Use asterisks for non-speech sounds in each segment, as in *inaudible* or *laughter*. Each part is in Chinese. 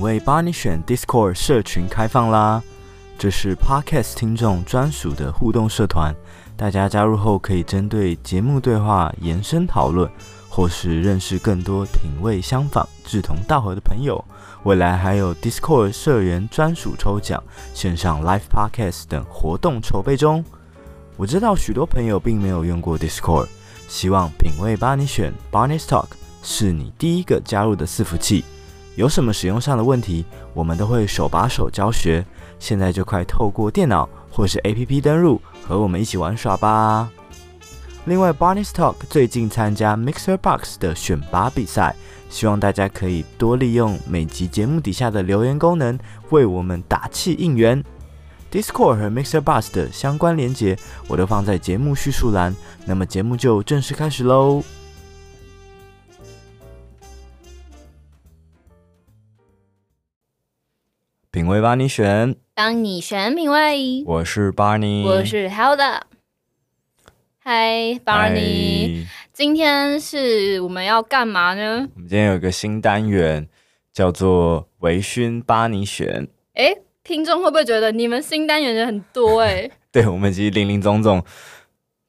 品味帮你选 Discord 社群开放啦！这是 Podcast 听众专属的互动社团，大家加入后可以针对节目对话延伸讨论，或是认识更多品味相仿、志同道合的朋友。未来还有 Discord 社员专属抽奖、线上 Live Podcast 等活动筹备中。我知道许多朋友并没有用过 Discord，希望品味帮你选 Barney's Talk 是你第一个加入的伺服器。有什么使用上的问题，我们都会手把手教学。现在就快透过电脑或是 APP 登录，和我们一起玩耍吧。另外，Barney's Talk 最近参加 Mixer Box 的选拔比赛，希望大家可以多利用每集节目底下的留言功能，为我们打气应援。Discord 和 Mixer Box 的相关连结，我都放在节目叙述栏。那么节目就正式开始喽。品味帮你选，帮你选品味。我是 Barney，我是 Hilda。Hi，Barney，今天是我们要干嘛呢？我们今天有一个新单元，叫做“微醺巴尼选”。哎，听众会不会觉得你们新单元人很多？哎，*laughs* 对，我们其实林林总总。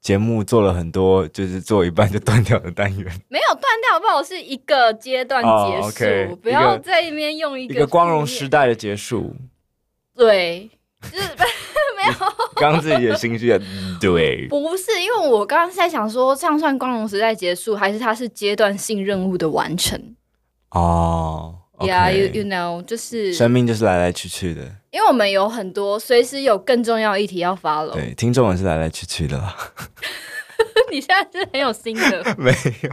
节目做了很多，就是做一半就断掉的单元，*laughs* 没有断掉，好不好？是一个阶段结束，oh, okay. 不要在那边用一个，一个光荣时代的结束。对，就是 *laughs* 没有。刚刚自己的心绪，*laughs* 对，不是，因为我刚刚在想说，这样算光荣时代结束，还是它是阶段性任务的完成？哦。Yeah，you you know，就是生命就是来来去去的，因为我们有很多随时有更重要议题要 follow。对，听众也是来来去去的啦。*laughs* 你现在是很有心的，*laughs* 没有。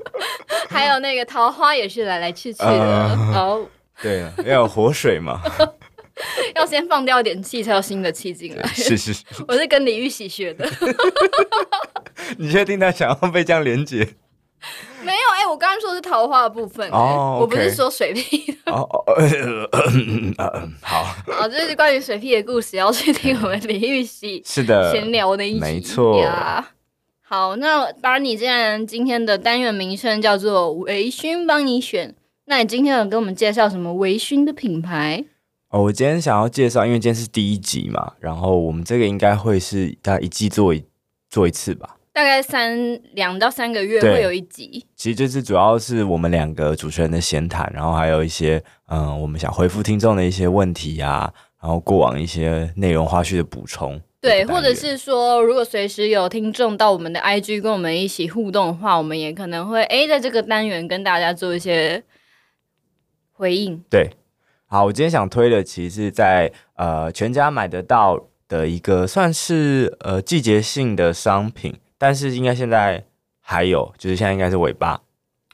*laughs* 还有那个桃花也是来来去去的哦。Uh, 对啊，要有活水嘛，要先放掉点气，才有新的气进来。是是是，我是跟李玉玺学的。你确定他想要被这样连结？我刚刚说的是桃花的部分、欸，oh, 我不是说水屁的。哦哦，好，好，这是关于水屁的故事，要去听我们李玉玺 *laughs* 是的闲聊的一集，没错呀。好，那 Barney 既然今天的单元名称叫做微醺帮你选，那你今天有给我们介绍什么微醺的品牌？哦，我今天想要介绍，因为今天是第一集嘛，然后我们这个应该会是大概一季做一做一次吧。大概三两到三个月会有一集，其实这次主要是我们两个主持人的闲谈，然后还有一些嗯，我们想回复听众的一些问题啊，然后过往一些内容花絮的补充。对，或者是说，如果随时有听众到我们的 IG 跟我们一起互动的话，我们也可能会哎在这个单元跟大家做一些回应。对，好，我今天想推的其实是在呃全家买得到的一个算是呃季节性的商品。但是应该现在还有，就是现在应该是尾巴。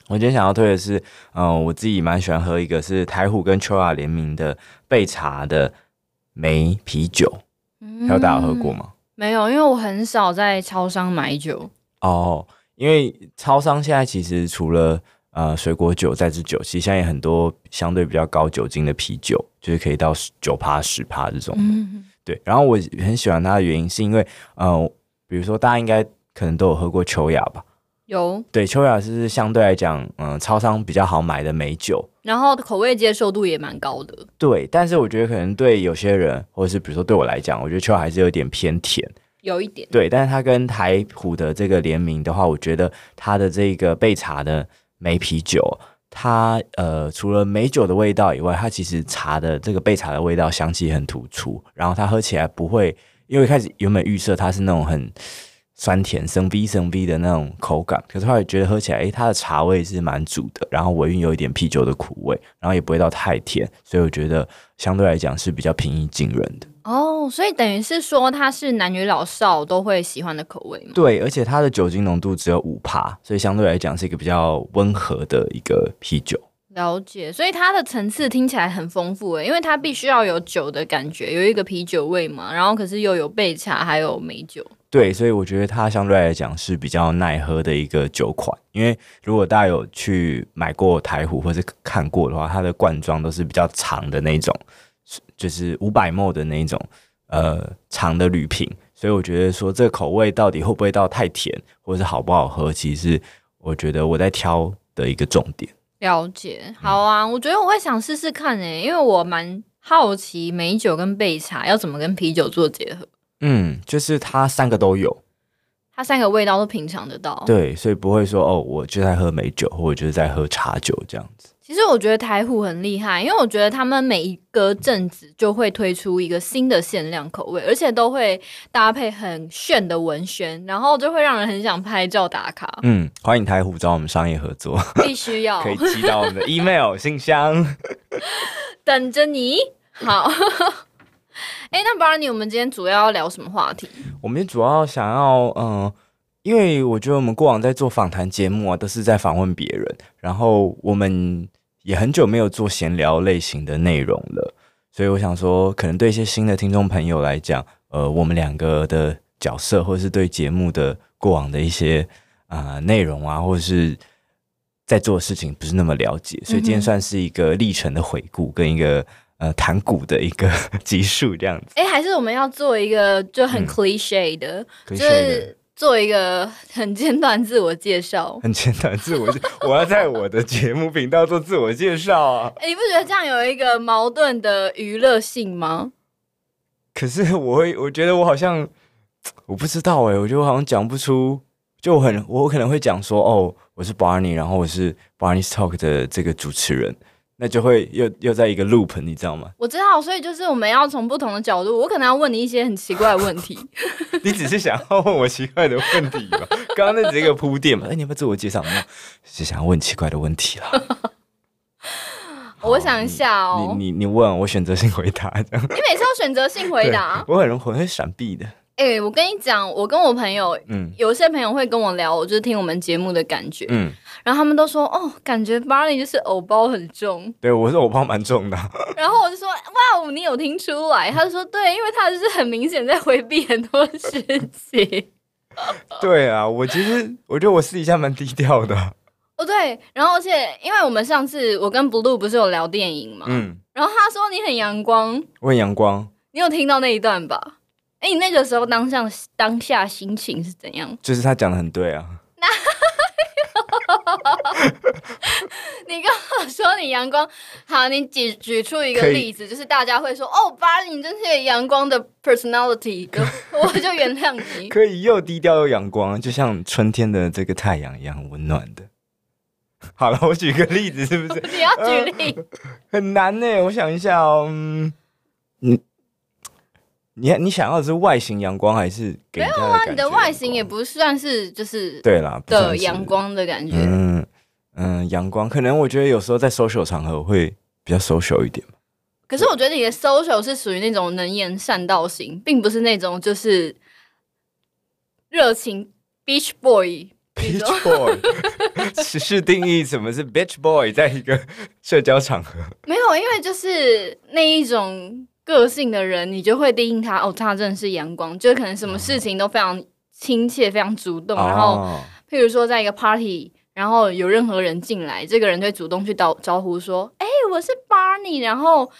我今天想要推的是，嗯、呃，我自己蛮喜欢喝一个是台虎跟秋雅联名的焙茶的梅啤酒，嗯还有大家有喝过吗？没有，因为我很少在超商买酒。哦，因为超商现在其实除了呃水果酒、再制酒，其实现在也很多相对比较高酒精的啤酒，就是可以到九趴、十趴这种。嗯，对。然后我很喜欢它的原因是因为，呃，比如说大家应该。可能都有喝过秋雅吧？有，对，秋雅是相对来讲，嗯，超商比较好买的美酒，然后口味接受度也蛮高的。对，但是我觉得可能对有些人，或者是比如说对我来讲，我觉得秋雅还是有点偏甜，有一点。对，但是它跟台虎的这个联名的话，我觉得它的这个焙茶的梅啤酒，它呃除了美酒的味道以外，它其实茶的这个焙茶的味道香气很突出，然后它喝起来不会，因为一开始原本预设它是那种很。酸甜生逼生逼的那种口感，可是后来觉得喝起来，诶、欸，它的茶味是蛮足的，然后尾韵有一点啤酒的苦味，然后也不会到太甜，所以我觉得相对来讲是比较平易近人的。哦，所以等于是说它是男女老少都会喜欢的口味吗？对，而且它的酒精浓度只有五趴，所以相对来讲是一个比较温和的一个啤酒。了解，所以它的层次听起来很丰富诶，因为它必须要有酒的感觉，有一个啤酒味嘛，然后可是又有焙茶，还有美酒。对，所以我觉得它相对来讲是比较耐喝的一个酒款。因为如果大家有去买过台虎或是看过的话，它的罐装都是比较长的那种，就是五百 ml 的那种呃长的铝瓶。所以我觉得说这个口味到底会不会到太甜，或者是好不好喝，其实是我觉得我在挑的一个重点。了解，好啊，我觉得我会想试试看诶，因为我蛮好奇美酒跟焙茶要怎么跟啤酒做结合。嗯，就是它三个都有，它三个味道都品尝得到。对，所以不会说哦，我就在喝美酒，或者就是在喝茶酒这样子。其实我觉得台虎很厉害，因为我觉得他们每一个阵子就会推出一个新的限量口味，而且都会搭配很炫的文宣，然后就会让人很想拍照打卡。嗯，欢迎台虎找我们商业合作，必须要 *laughs* 可以寄到我们的 email 信箱，*laughs* 等着你。好，哎，那 Barney，我们今天主要要聊什么话题？我们主要想要，嗯、呃。因为我觉得我们过往在做访谈节目啊，都是在访问别人，然后我们也很久没有做闲聊类型的内容了，所以我想说，可能对一些新的听众朋友来讲，呃，我们两个的角色，或者是对节目的过往的一些啊、呃、内容啊，或者是在做的事情，不是那么了解，所以今天算是一个历程的回顾，跟一个呃弹鼓的一个 *laughs* 集数这样子。哎，还是我们要做一个就很 cliche 的，嗯、就是。做一个很简短自我介绍，*laughs* 很简短自我介，我要在我的节目频道做自我介绍啊！*laughs* 欸，你不觉得这样有一个矛盾的娱乐性吗？可是我会，我觉得我好像我不知道哎，我觉得我好像讲不出，就很我可能会讲说哦，我是 Barney，然后我是 Barney's Talk 的这个主持人。那就会又又在一个 loop，你知道吗？我知道，所以就是我们要从不同的角度，我可能要问你一些很奇怪的问题。*laughs* 你只是想要问我奇怪的问题吗？刚刚那只是一个铺垫嘛。哎，你要不要自我介绍吗？是想要问奇怪的问题啦。*laughs* 我想一下哦。你你你问我选择性回答这样。你每次都选择性回答，我很容易会闪避的。哎、欸，我跟你讲，我跟我朋友，嗯，有些朋友会跟我聊，我就是听我们节目的感觉，嗯，然后他们都说，哦，感觉 Barney 就是偶包很重，对，我是偶包蛮重的，*laughs* 然后我就说，哇哦，你有听出来？他就说，对，因为他就是很明显在回避很多事情。*laughs* 对啊，我其实我觉得我私底下蛮低调的。哦，对，然后而且因为我们上次我跟 Blue 不是有聊电影嘛，嗯，然后他说你很阳光，我很阳光，你有听到那一段吧？哎，你那个时候当下当下心情是怎样？就是他讲的很对啊。*laughs* 你跟我说你阳光，好，你举举出一个例子，就是大家会说哦，Barney 你真是阳光的 personality，*laughs* 我就原谅你。可以又低调又阳光，就像春天的这个太阳一样温暖的。好了，我举个例子，是不是？*laughs* 你要举例？呃、很难呢，我想一下哦，嗯。你你想要的是外形阳光还是给？没有啊，你的外形也不算是就是对啦的阳光的感觉。嗯嗯，阳光可能我觉得有时候在 social 场合会比较 social 一点。可是我觉得你的 social 是属于那种能言善道型，并不是那种就是热情 beach boy。beach boy *laughs* 只是定义什么是 beach boy，在一个社交场合。没有，因为就是那一种。个性的人，你就会定义他哦，他真的是阳光，就是可能什么事情都非常亲切、非常主动。然后，譬如说在一个 party，然后有任何人进来，这个人就会主动去招招呼说：“哎，我是 Barney，然后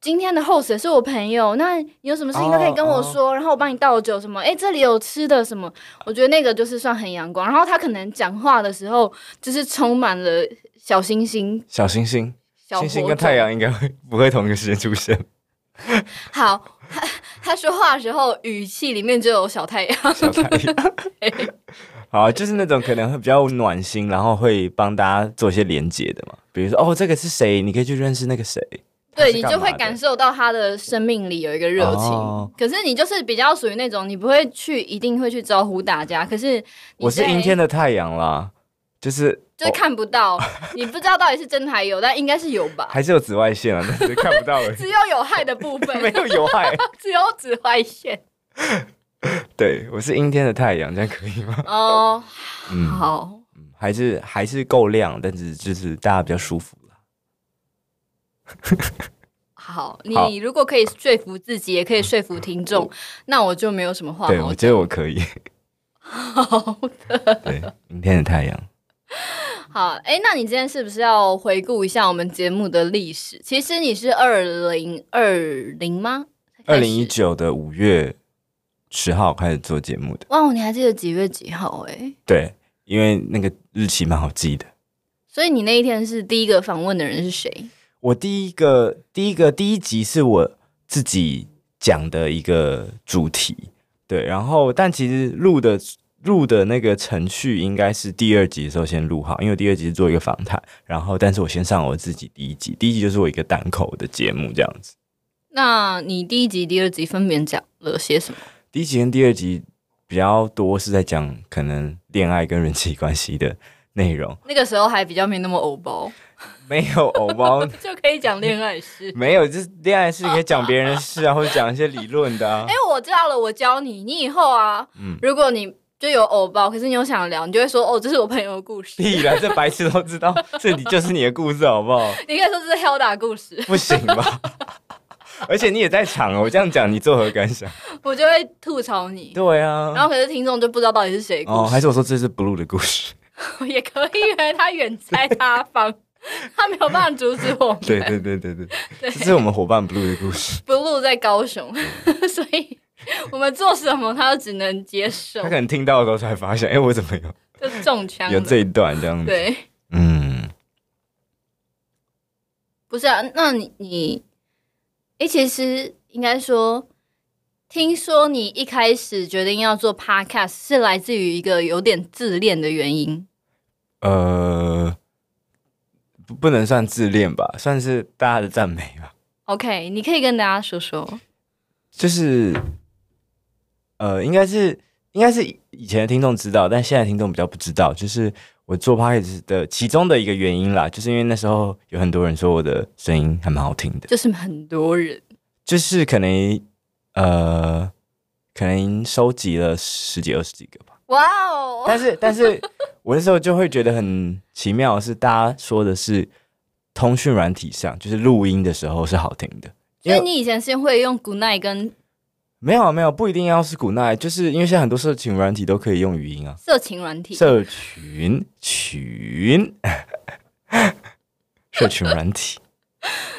今天的 host 是我朋友，那你有什么事情都可以跟我说，然后我帮你倒酒什么。哎，这里有吃的什么，我觉得那个就是算很阳光。然后他可能讲话的时候就是充满了小星星，小星星，星星跟太阳应该会不会同一个时间出现？” *laughs* 好，他他说话的时候语气里面就有小太阳，小太阳。*laughs* *laughs* 好，就是那种可能会比较暖心，然后会帮大家做一些连接的嘛。比如说，哦，这个是谁？你可以去认识那个谁。对，你就会感受到他的生命里有一个热情。哦、可是你就是比较属于那种，你不会去一定会去招呼大家。可是我是阴天的太阳啦，就是。就是看不到，哦、你不知道到底是真还有，但应该是有吧？*laughs* 还是有紫外线啊？但是看不到了。*laughs* 只有有害的部分，*laughs* 没有有害，只有紫外线。对，我是阴天的太阳，这样可以吗？哦，嗯，好，还是还是够亮，但是就是大家比较舒服好，你如果可以说服自己，也可以说服听众，那我就没有什么话。对，我觉得我可以。好的，对，阴天的太阳。*laughs* 好，哎，那你今天是不是要回顾一下我们节目的历史？其实你是二零二零吗？二零一九的五月十号开始做节目的。哇，你还记得几月几号？哎，对，因为那个日期蛮好记的。所以你那一天是第一个访问的人是谁？我第一个第一个第一集是我自己讲的一个主题，对，然后但其实录的录的那个程序应该是第二集的时候先录好，因为第二集是做一个访谈，然后但是我先上我自己第一集，第一集就是我一个单口的节目这样子。那你第一集、第二集分别讲了些什么？第一集跟第二集比较多是在讲可能恋爱跟人际关系的。内容那个时候还比较没那么偶包，没有偶包 *laughs* 就可以讲恋爱事，没有就是恋爱事可以讲别人的事啊，或者讲一些理论的啊。*laughs* 哎、欸，我知道了，我教你，你以后啊，嗯，如果你就有偶包，可是你又想聊，你就会说哦，这是我朋友的故事。屁啦，这白痴都知道，这里就是你的故事，好不好？*laughs* 你可以说这是 Hilda 故事，不行吧？*laughs* 而且你也在场哦，我这样讲，你作何感想？我就会吐槽你。对啊，然后可是听众就不知道到底是谁哦，还是我说这是 Blue 的故事。*laughs* 也可以，因为他远在他方，他没有办法阻止我们。对对对对对，这是我们伙伴 Blue 的故事。Blue 在高雄，所以 *laughs* 我们做什么他都只能接受。他可能听到的时候才发现，哎、欸，我怎么有？就中枪。有这一段这样子。对，嗯，不是啊，那你你，哎、欸，其实应该说。听说你一开始决定要做 podcast 是来自于一个有点自恋的原因。呃，不不能算自恋吧，算是大家的赞美吧。OK，你可以跟大家说说。就是，呃，应该是应该是以前的听众知道，但现在听众比较不知道。就是我做 podcast 的其中的一个原因啦，就是因为那时候有很多人说我的声音还蛮好听的。就是很多人，就是可能。呃，可能收集了十几二十几个吧。哇哦！但是，但是我那时候就会觉得很奇妙，是大家说的是通讯软体上，就是录音的时候是好听的。因为你以前是会用 Goodnight 跟？没有没有，不一定要是 Goodnight，就是因为现在很多社群软体都可以用语音啊。色情软体？社群群，*laughs* 社群软体。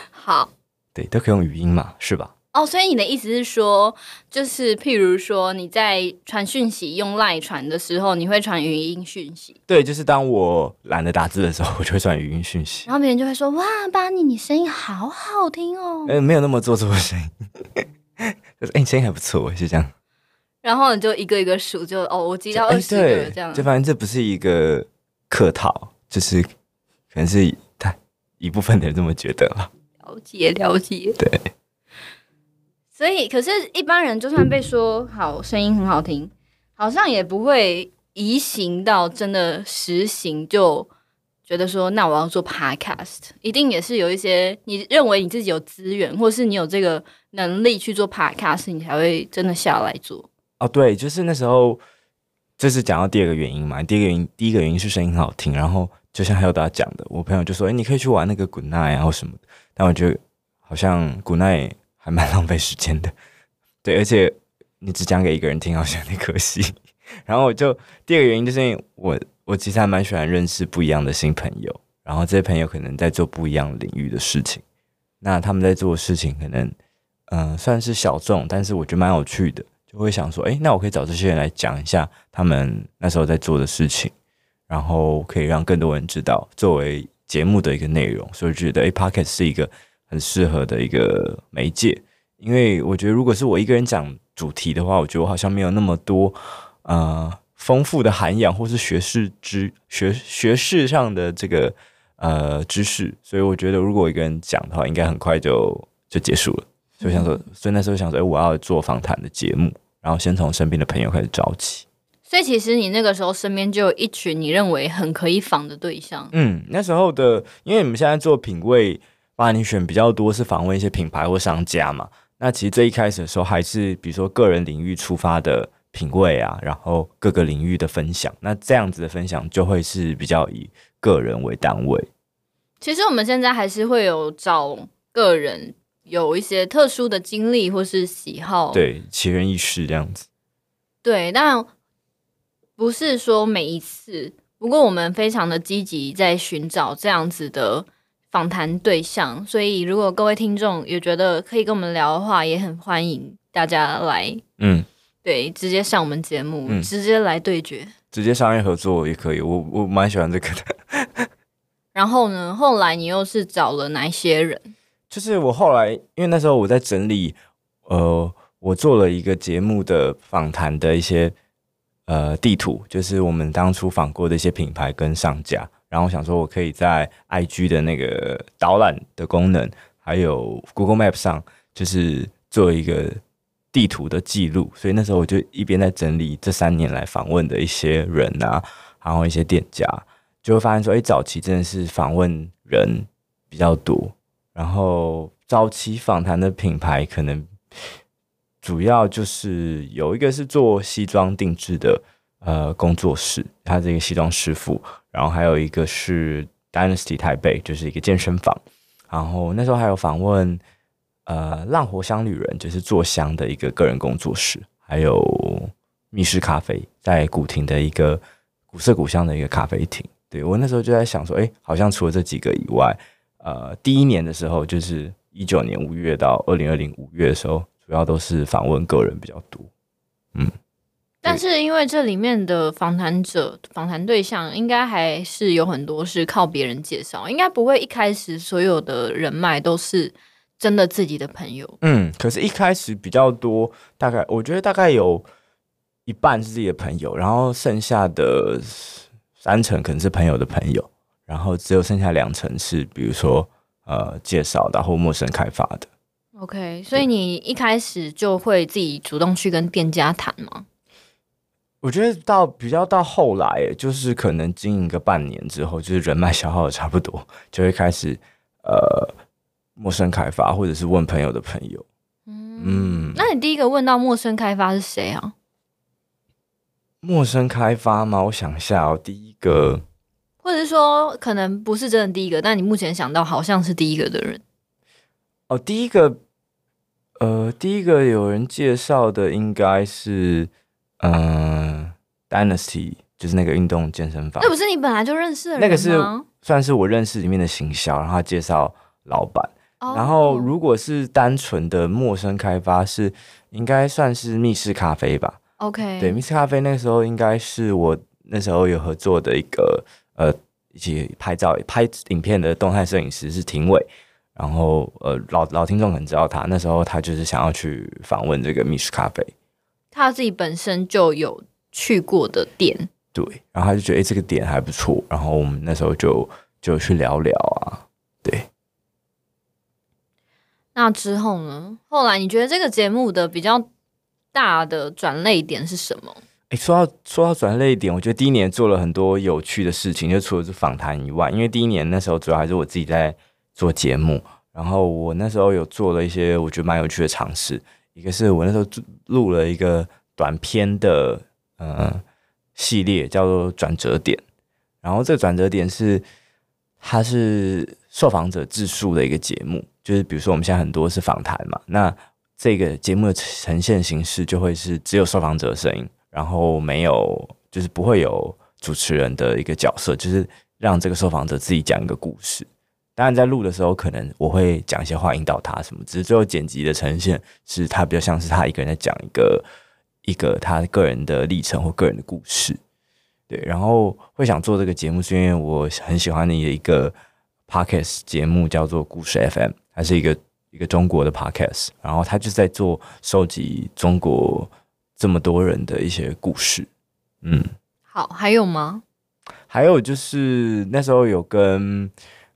好。对，都可以用语音嘛，是吧？哦，所以你的意思是说，就是譬如说你在传讯息用赖传的时候，你会传语音讯息？对，就是当我懒得打字的时候，我就会传语音讯息。然后别人就会说：“哇，巴尼，你声音好好听哦。”呃，没有那么做作的声音，*laughs* 就是哎，你声音还不错，是这样。然后你就一个一个数，就哦，我记到二十个这样。就发现这不是一个客套，就是可能是他一部分的人这么觉得了。了解，了解，对。所以，可是一般人就算被说好声音很好听，好像也不会移行到真的实行，就觉得说那我要做 podcast，一定也是有一些你认为你自己有资源，或是你有这个能力去做 podcast，你才会真的下来做。哦，对，就是那时候，这是讲到第二个原因嘛。第一个原因，第一个原因是声音很好听，然后就像还有大家讲的，我朋友就说：“哎，你可以去玩那个 Goodnight 啊，或什么的。”但我觉得好像 Goodnight。还蛮浪费时间的，*laughs* 对，而且你只讲给一个人听，好像有点可惜。*laughs* 然后我就第二个原因就是因为我我其实还蛮喜欢认识不一样的新朋友，然后这些朋友可能在做不一样领域的事情，那他们在做的事情可能嗯、算是小众，但是我觉得蛮有趣的，就会想说，哎，那我可以找这些人来讲一下他们那时候在做的事情，然后可以让更多人知道作为节目的一个内容，所以我觉得哎，Pocket 是一个。很适合的一个媒介，因为我觉得如果是我一个人讲主题的话，我觉得我好像没有那么多呃丰富的涵养或是学识知学学识上的这个呃知识，所以我觉得如果我一个人讲的话，应该很快就就结束了。所以想说，所以那时候想说，哎，我要做访谈的节目，然后先从身边的朋友开始找起。所以其实你那个时候身边就有一群你认为很可以访的对象。嗯，那时候的，因为你们现在做品味。把你选比较多是访问一些品牌或商家嘛？那其实最一开始的时候还是比如说个人领域出发的品味啊，然后各个领域的分享。那这样子的分享就会是比较以个人为单位。其实我们现在还是会有找个人有一些特殊的经历或是喜好，对，奇人异事这样子。对，但不是说每一次。不过我们非常的积极在寻找这样子的。访谈对象，所以如果各位听众也觉得可以跟我们聊的话，也很欢迎大家来，嗯，对，直接上我们节目，嗯，直接来对决，直接商业合作也可以，我我蛮喜欢这个的。*laughs* 然后呢，后来你又是找了哪一些人？就是我后来，因为那时候我在整理，呃，我做了一个节目的访谈的一些呃地图，就是我们当初访过的一些品牌跟商家。然后我想说，我可以在 IG 的那个导览的功能，还有 Google Map 上，就是做一个地图的记录。所以那时候我就一边在整理这三年来访问的一些人啊，然后一些店家，就会发现说，哎，早期真的是访问人比较多，然后早期访谈的品牌可能主要就是有一个是做西装定制的。呃，工作室，他这个西装师傅，然后还有一个是 Dynasty 台北，就是一个健身房。然后那时候还有访问，呃，浪活香旅人，就是做香的一个个人工作室，还有密室咖啡，在古亭的一个古色古香的一个咖啡厅。对，我那时候就在想说，哎，好像除了这几个以外，呃，第一年的时候，就是一九年五月到二零二零五月的时候，主要都是访问个人比较多，嗯。但是因为这里面的访谈者、访谈对象，应该还是有很多是靠别人介绍，应该不会一开始所有的人脉都是真的自己的朋友。嗯，可是，一开始比较多，大概我觉得大概有一半是自己的朋友，然后剩下的三成可能是朋友的朋友，然后只有剩下两成是比如说呃介绍的或陌生开发的。OK，所以你一开始就会自己主动去跟店家谈吗？我觉得到比较到后来，就是可能经营个半年之后，就是人脉消耗的差不多，就会开始呃陌生开发，或者是问朋友的朋友。嗯，嗯，那你第一个问到陌生开发是谁啊？陌生开发吗？我想一下哦，第一个，或者是说可能不是真的第一个，但你目前想到好像是第一个的人。哦，第一个，呃，第一个有人介绍的应该是。嗯，Dynasty 就是那个运动健身房。那不是你本来就认识的人吗？那个是算是我认识里面的行销，然后他介绍老板。Oh. 然后如果是单纯的陌生开发，是应该算是密室咖啡吧？OK，对，密室咖啡那个时候应该是我那时候有合作的一个呃一起拍照拍影片的动态摄影师是廷伟。然后呃老老听众可能知道他，那时候他就是想要去访问这个密室咖啡。他自己本身就有去过的店，对，然后他就觉得哎，这个点还不错，然后我们那时候就就去聊聊啊，对。那之后呢？后来你觉得这个节目的比较大的转捩点是什么？哎，说到说到转捩点，我觉得第一年做了很多有趣的事情，就除了是访谈以外，因为第一年那时候主要还是我自己在做节目，然后我那时候有做了一些我觉得蛮有趣的尝试。一个是我那时候录了一个短片的呃系列，叫做转折点。然后这个转折点是它是受访者自述的一个节目，就是比如说我们现在很多是访谈嘛，那这个节目的呈现形式就会是只有受访者的声音，然后没有就是不会有主持人的一个角色，就是让这个受访者自己讲一个故事。当然，在录的时候，可能我会讲一些话引导他什么，只是最后剪辑的呈现是他比较像是他一个人在讲一个一个他个人的历程或个人的故事。对，然后会想做这个节目，是因为我很喜欢你的一个 podcast 节目，叫做故事 FM，它是一个一个中国的 podcast，然后他就在做收集中国这么多人的一些故事。嗯，好，还有吗？还有就是那时候有跟。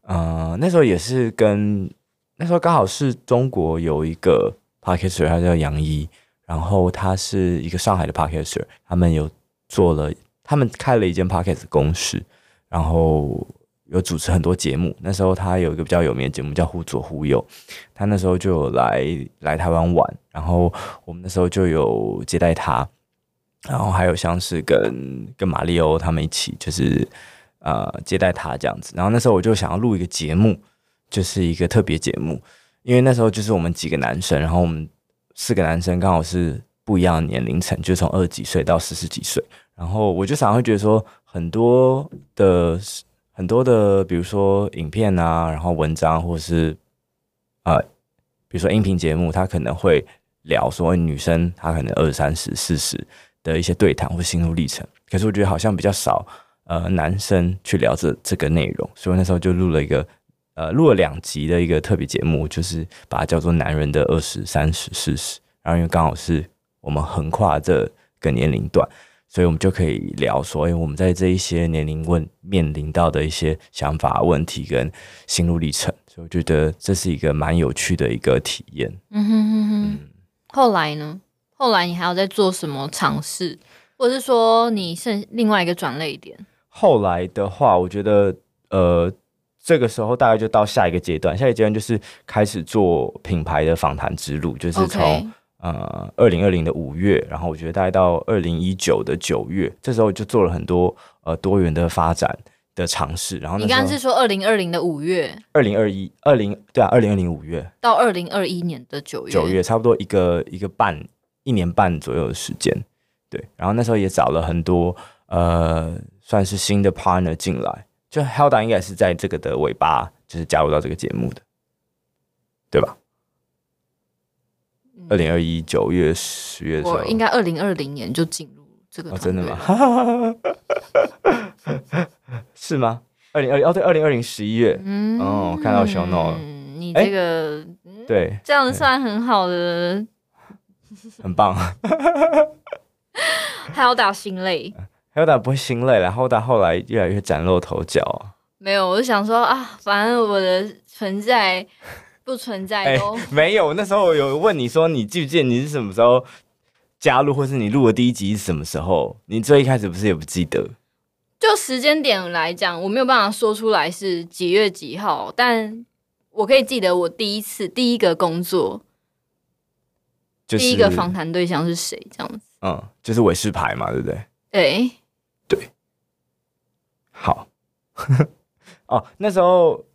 呃，那时候也是跟那时候刚好是中国有一个 podcaster，他叫杨一，然后他是一个上海的 podcaster，他们有做了，他们开了一间 podcast 公司，然后有主持很多节目。那时候他有一个比较有名的节目叫《忽左忽右》，他那时候就有来来台湾玩，然后我们那时候就有接待他，然后还有像是跟跟马里欧他们一起就是。呃，接待他这样子，然后那时候我就想要录一个节目，就是一个特别节目，因为那时候就是我们几个男生，然后我们四个男生刚好是不一样的年龄层，就从二十几岁到四十几岁，然后我就常常会觉得说，很多的很多的，比如说影片啊，然后文章或是呃，比如说音频节目，他可能会聊说女生她可能二三十、四十的一些对谈或心路历程，可是我觉得好像比较少。呃男生去聊这这个内容，所以那时候就录了一个呃录了两集的一个特别节目，就是把它叫做《男人的二十三十四十》，然后因为刚好是我们横跨这个年龄段。所以我们就可以聊说，哎，我们在这一些年龄问面临到的一些想法、问题跟心路历程，所以我觉得这是一个蛮有趣的一个体验。嗯哼哼哼。嗯、后来呢？后来你还要再做什么尝试，或者是说你剩另外一个转类点？后来的话，我觉得呃，这个时候大概就到下一个阶段，下一个阶段就是开始做品牌的访谈之路，就是从。呃，二零二零的五月，然后我觉得大概到二零一九的九月，这时候就做了很多呃多元的发展的尝试。然后你刚刚是说二零二零的五月？二零二一，二零对啊，二零二零五月到二零二一年的九月，九月差不多一个一个半一年半左右的时间。对，然后那时候也找了很多呃算是新的 partner 进来，就 Helda 应该是在这个的尾巴，就是加入到这个节目的，对吧？二零二一九月十月的时候，我应该二零二零年就进入这个、哦。真的吗？*laughs* 是吗？二零二零哦，对，二零二零十一月。嗯，哦，看到 show note 了。你这个、欸嗯、对，这样子算很好的，很棒。*laughs* 还要打心累，还要打不会心累，然后打后来越来越崭露头角。没有，我就想说啊，反正我的存在。不存在哦、欸，*laughs* 没有。那时候我有问你说，你记不记得你是什么时候加入，或是你录的第一集是什么时候？你最一开始不是也不记得？就时间点来讲，我没有办法说出来是几月几号，但我可以记得我第一次第一个工作，就是、第一个访谈对象是谁？这样子，嗯，就是伟士牌嘛，对不对？对，对，好，*laughs* 哦，那时候，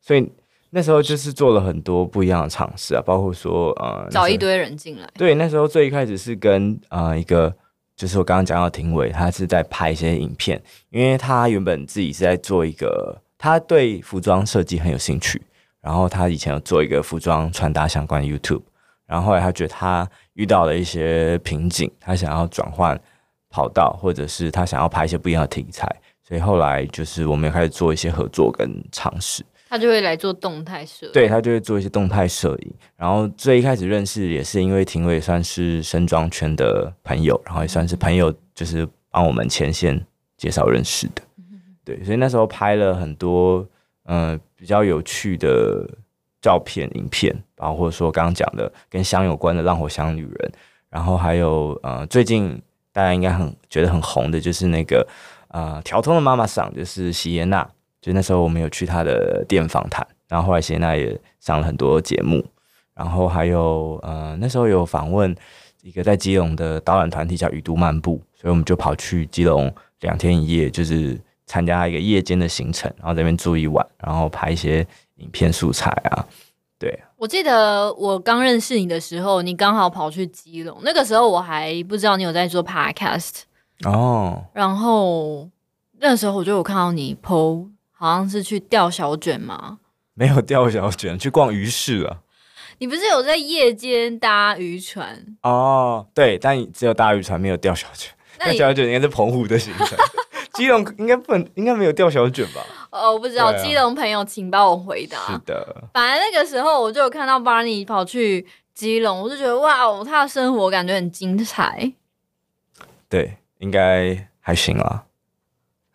所以。那时候就是做了很多不一样的尝试啊，包括说呃找一堆人进来。对，那时候最一开始是跟呃一个，就是我刚刚讲到庭伟，他是在拍一些影片，因为他原本自己是在做一个，他对服装设计很有兴趣，然后他以前有做一个服装穿搭相关的 YouTube，然后后来他觉得他遇到了一些瓶颈，他想要转换跑道，或者是他想要拍一些不一样的题材，所以后来就是我们也开始做一些合作跟尝试。他就会来做动态摄影，对，他就会做一些动态摄影。然后最一开始认识也是因为庭伟算是身装圈的朋友，然后也算是朋友，就是帮我们前线介绍认识的。对，所以那时候拍了很多嗯、呃、比较有趣的照片、影片，包括说刚刚讲的跟香有关的《浪火香女人》，然后还有呃最近大家应该很觉得很红的就是那个呃调通的妈妈桑，就是席耶娜。就那时候我们有去他的店访谈，然后后来谢娜也上了很多节目，然后还有呃那时候有访问一个在基隆的导览团体叫雨都漫步，所以我们就跑去基隆两天一夜，就是参加一个夜间的行程，然后在那边住一晚，然后拍一些影片素材啊。对，我记得我刚认识你的时候，你刚好跑去基隆，那个时候我还不知道你有在做 podcast 哦，然后那时候我就有看到你 po。好像是去钓小卷吗？没有钓小卷，*laughs* 去逛鱼市了。你不是有在夜间搭渔船？哦，对，但只有搭渔船，没有钓小卷。钓小卷应该是澎湖的行程，*laughs* 基隆应该不能，应该没有钓小卷吧？哦，我不知道，啊、基隆朋友，请帮我回答。是的，反正那个时候我就有看到 Barney 跑去基隆，我就觉得哇哦，他的生活感觉很精彩。对，应该还行啊。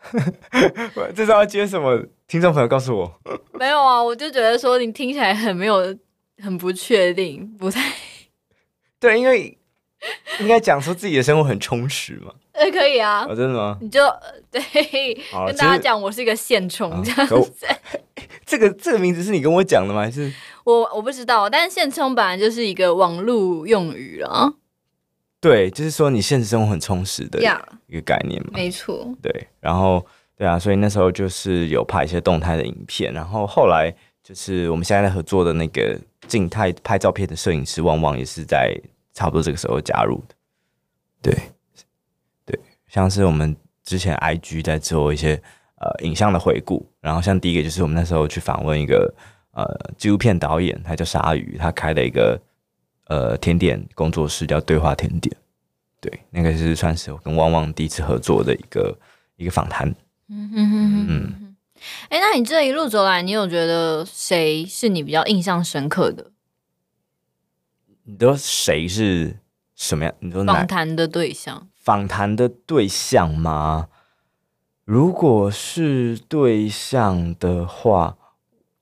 *laughs* 这是要接什么？听众朋友告诉我，没有啊，我就觉得说你听起来很没有，很不确定，不太 *laughs* 对，因为应该讲说自己的生活很充实嘛。呃，可以啊，哦，真的吗？你就 *laughs* 对，跟大家讲我是一个现充这样子。这个这个名字是你跟我讲的吗？还是我我不知道，但是现充本来就是一个网络用语了。对，就是说你现实生活很充实的一个概念嘛，没错。对，然后对啊，所以那时候就是有拍一些动态的影片，然后后来就是我们现在在合作的那个静态拍照片的摄影师旺旺也是在差不多这个时候加入的。对，对，像是我们之前 IG 在做一些呃影像的回顾，然后像第一个就是我们那时候去访问一个呃纪录片导演，他叫鲨鱼，他开了一个。呃，甜点工作室叫对话甜点，对，那个是算是我跟汪汪第一次合作的一个一个访谈嗯哼哼哼。哎、欸，那你这一路走来，你有觉得谁是你比较印象深刻的？你说谁是什么样？你说访谈的对象？访谈的对象吗？如果是对象的话，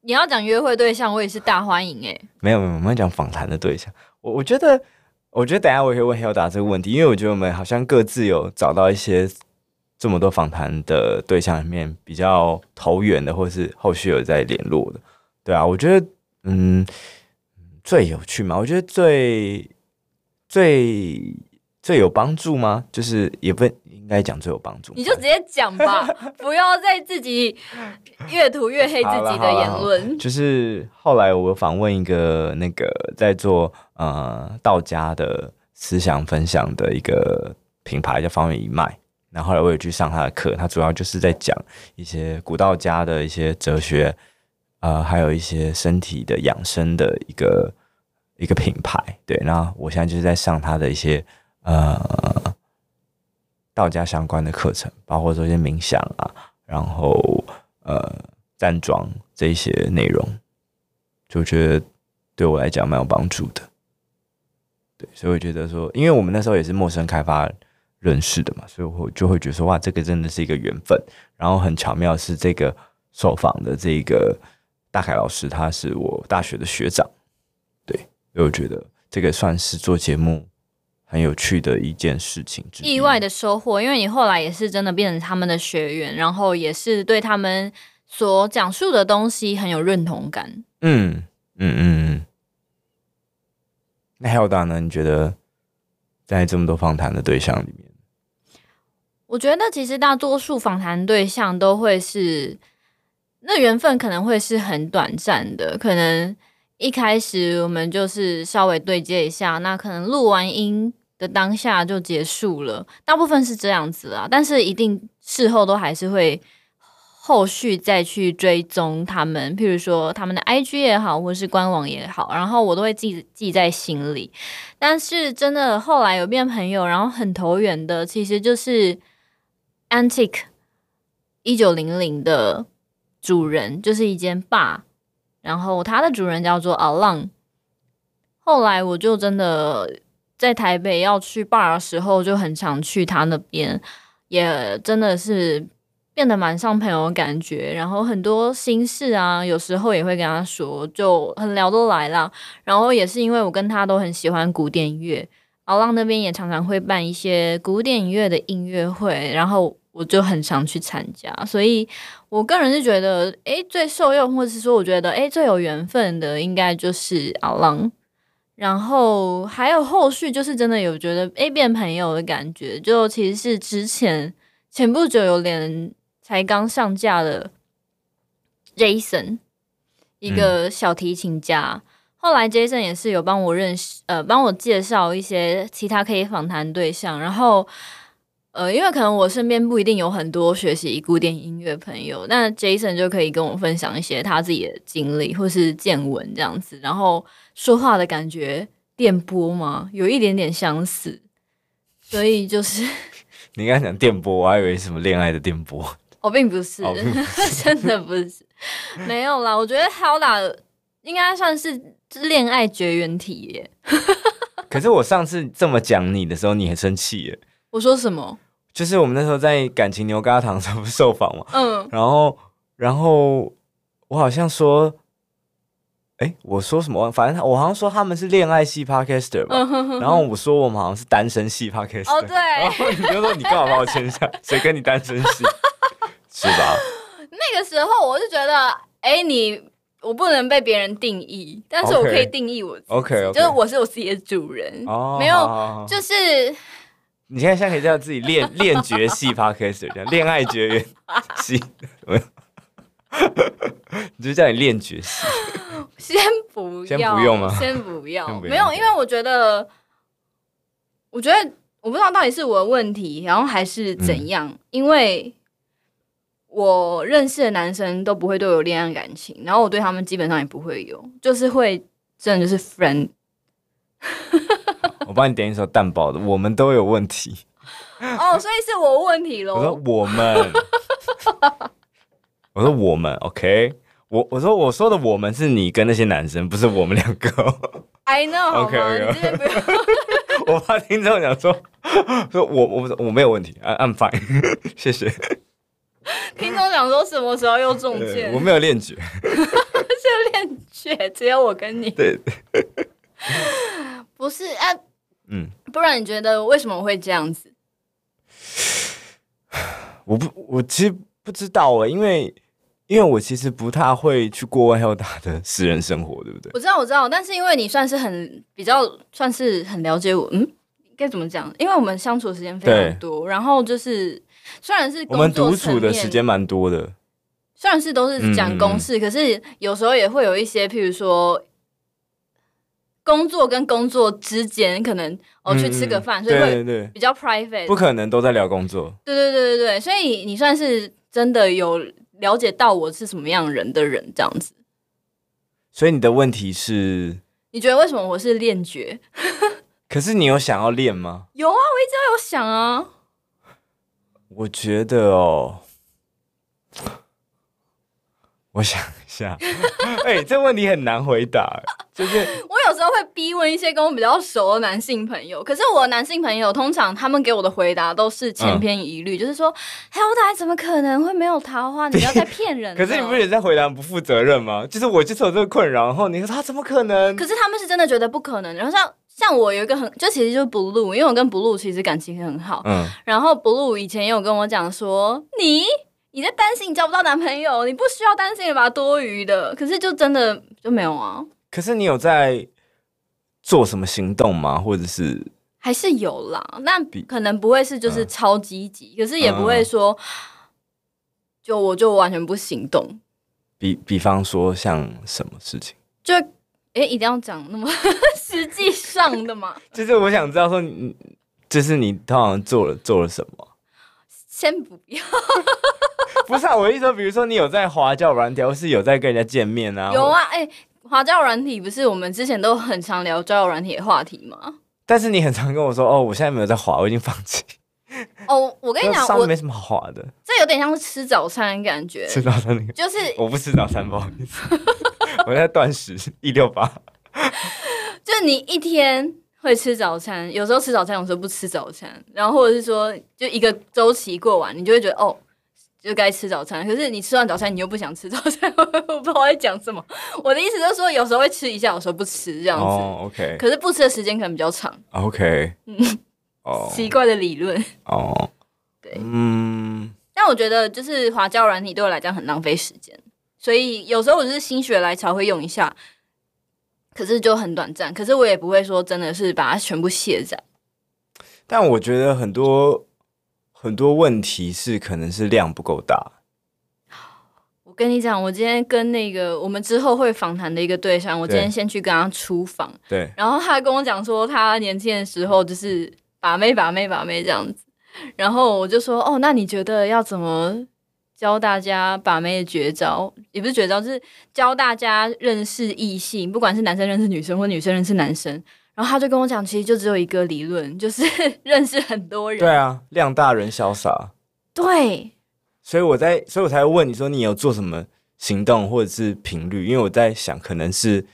你要讲约会对象，我也是大欢迎哎、欸。没有没有，我们要讲访谈的对象。我我觉得，我觉得等下我会问 Hilda 这个问题，因为我觉得我们好像各自有找到一些这么多访谈的对象里面比较投缘的，或是后续有在联络的。对啊，我觉得嗯，最有趣嘛，我觉得最最。最有帮助吗？就是也不该讲最有帮助，你就直接讲吧，*laughs* 不要再自己越涂越黑自己的言论。就是后来我访问一个那个在做呃道家的思想分享的一个品牌叫方圆一脉，然后后来我也去上他的课，他主要就是在讲一些古道家的一些哲学，呃，还有一些身体的养生的一个一个品牌。对，那我现在就是在上他的一些。呃，道家相关的课程，包括这些冥想啊，然后呃站桩这些内容，就觉得对我来讲蛮有帮助的。对，所以我觉得说，因为我们那时候也是陌生开发认识的嘛，所以我就会觉得说，哇，这个真的是一个缘分。然后很巧妙是这个受访的这个大凯老师，他是我大学的学长。对，所以我觉得这个算是做节目。很有趣的一件事情，意外的收获，因为你后来也是真的变成他们的学员，然后也是对他们所讲述的东西很有认同感。嗯嗯嗯嗯。那 Hilda 呢？你觉得在这么多访谈的对象里面，我觉得其实大多数访谈对象都会是那缘分，可能会是很短暂的，可能一开始我们就是稍微对接一下，那可能录完音。的当下就结束了，大部分是这样子啦，但是一定事后都还是会后续再去追踪他们，譬如说他们的 IG 也好，或是官网也好，然后我都会记记在心里。但是真的后来有变朋友，然后很投缘的，其实就是 Antique 一九零零的主人，就是一间 bar，然后他的主人叫做 Alon，。后来我就真的。在台北要去 bar 的时候，就很常去他那边，也真的是变得蛮像朋友的感觉。然后很多心事啊，有时候也会跟他说，就很聊得来啦。然后也是因为我跟他都很喜欢古典乐，奥浪那边也常常会办一些古典音乐的音乐会，然后我就很常去参加。所以我个人是觉得，诶，最受用，或是说，我觉得，诶，最有缘分的，应该就是阿浪。然后还有后续，就是真的有觉得诶变朋友的感觉，就其实是之前前不久有连才刚上架的 Jason，一个小提琴家。嗯、后来 Jason 也是有帮我认识，呃，帮我介绍一些其他可以访谈对象。然后，呃，因为可能我身边不一定有很多学习古典音乐朋友，那 Jason 就可以跟我分享一些他自己的经历或是见闻这样子，然后。说话的感觉电波吗？有一点点相似，所以就是 *laughs* 你刚才讲电波，我还以为什么恋爱的电波。我、哦、并不是，哦、不是真的不是，没有啦。我觉得 Hilda 应该算是恋爱绝缘体耶。可是我上次这么讲你的时候，你很生气耶。我说什么？就是我们那时候在感情牛轧糖的时候受访嘛，嗯，然后然后我好像说。哎，我说什么？反正我好像说他们是恋爱系 podcaster 吧，然后我说我们好像是单身系 podcaster。哦，对。然后你就说你干嘛把我签下？谁跟你单身系？*laughs* 是吧？那个时候我是觉得，哎，你我不能被别人定义，但是我可以定义我自己。OK，, okay. 就是我是我自己的主人。哦。没有，就是你现在现在可以叫自己恋 *laughs* 恋绝系 podcaster，这样恋爱绝缘系。*laughs* 你就叫你恋绝系。先不要，先不用吗？先不要，没有，因为我觉得，我觉得我不知道到底是我的问题，然后还是怎样，嗯、因为我认识的男生都不会对我有恋爱感情，然后我对他们基本上也不会有，就是会真的就是 friend。我帮你点一首蛋堡的，我们都有问题。哦，所以是我问题喽？我说我们。我说我们，OK，我我说我说的我们是你跟那些男生，不是我们两个。I know，OK OK，*laughs* 我怕听众讲说说我我我没有问题，I'm fine，*laughs* 谢谢。听众讲说什么时候又中箭？我没有练绝，*laughs* 是练绝，只有我跟你。对，不是啊，嗯，不然你觉得为什么会这样子？*sighs* 我不，我其实不知道哎，因为因为我其实不太会去过外要打的私人生活，对不对？我知道，我知道，但是因为你算是很比较算是很了解我，嗯，该怎么讲？因为我们相处的时间非常多，然后就是虽然是我们独处的时间蛮多的，虽然是都是讲公事，可是有时候也会有一些，譬如说。工作跟工作之间，可能哦去吃个饭，嗯、所以会比较 private，不可能都在聊工作。对对对对对，所以你算是真的有了解到我是什么样人的人这样子。所以你的问题是，你觉得为什么我是练绝？*laughs* 可是你有想要练吗？有啊，我一直都有想啊。我觉得哦。我想一下，*laughs* 哎、欸，这问题很难回答。就是 *laughs* 我有时候会逼问一些跟我比较熟的男性朋友，可是我的男性朋友通常他们给我的回答都是千篇一律，嗯、就是说，哎，我大概怎么可能会没有桃花？你不要再骗人。可是你不是也在回答不负责任吗？就是我就是有这个困扰，然后你说他怎么可能？可是他们是真的觉得不可能。然后像像我有一个很，就其实就是 Blue，因为我跟 Blue 其实感情很好。嗯。然后 Blue 以前也有跟我讲说，你。你在担心你交不到男朋友，你不需要担心吧？多余的，可是就真的就没有啊。可是你有在做什么行动吗？或者是还是有啦？那可能不会是就是超积极，嗯、可是也不会说就我就完全不行动。比比方说像什么事情？就哎、欸，一定要讲那么 *laughs* 实际上的嘛？*laughs* 就是我想知道说，你就是你通常做了做了什么？先不要。*laughs* 不是啊，我意思说，比如说你有在滑交友软体，或是有在跟人家见面啊？有啊，哎、欸，滑交友软体不是我们之前都很常聊交友软体的话题吗？但是你很常跟我说，哦，我现在没有在滑，我已经放弃。哦，我跟你讲，我没什么好滑的。这有点像是吃早餐的感觉。吃早餐那个，就是我不吃早餐，不好意思，*laughs* 我在断食一六八。就是你一天会吃早餐，有时候吃早餐，有时候不吃早餐，然后或者是说，就一个周期过完，你就会觉得哦。就该吃早餐，可是你吃完早餐，你又不想吃早餐，*laughs* 我不知道我在讲什么。我的意思就是说，有时候会吃一下，有时候不吃这样子。可是不吃的时间可能比较长。OK。嗯。哦。*laughs* 奇怪的理论。哦。对。嗯。但我觉得，就是滑交友软体对我来讲很浪费时间，所以有时候我就是心血来潮会用一下，可是就很短暂。可是我也不会说真的是把它全部卸载。但我觉得很多。很多问题是可能是量不够大。我跟你讲，我今天跟那个我们之后会访谈的一个对象，我今天先去跟他出访，对，然后他跟我讲说，他年轻的时候就是把妹把妹把妹这样子，然后我就说，哦，那你觉得要怎么教大家把妹的绝招？也不是绝招，就是教大家认识异性，不管是男生认识女生，或女生认识男生。然后他就跟我讲，其实就只有一个理论，就是 *laughs* 认识很多人。对啊，量大人潇洒。对。所以我在，所以我才会问你说，你有做什么行动或者是频率？因为我在想，可能是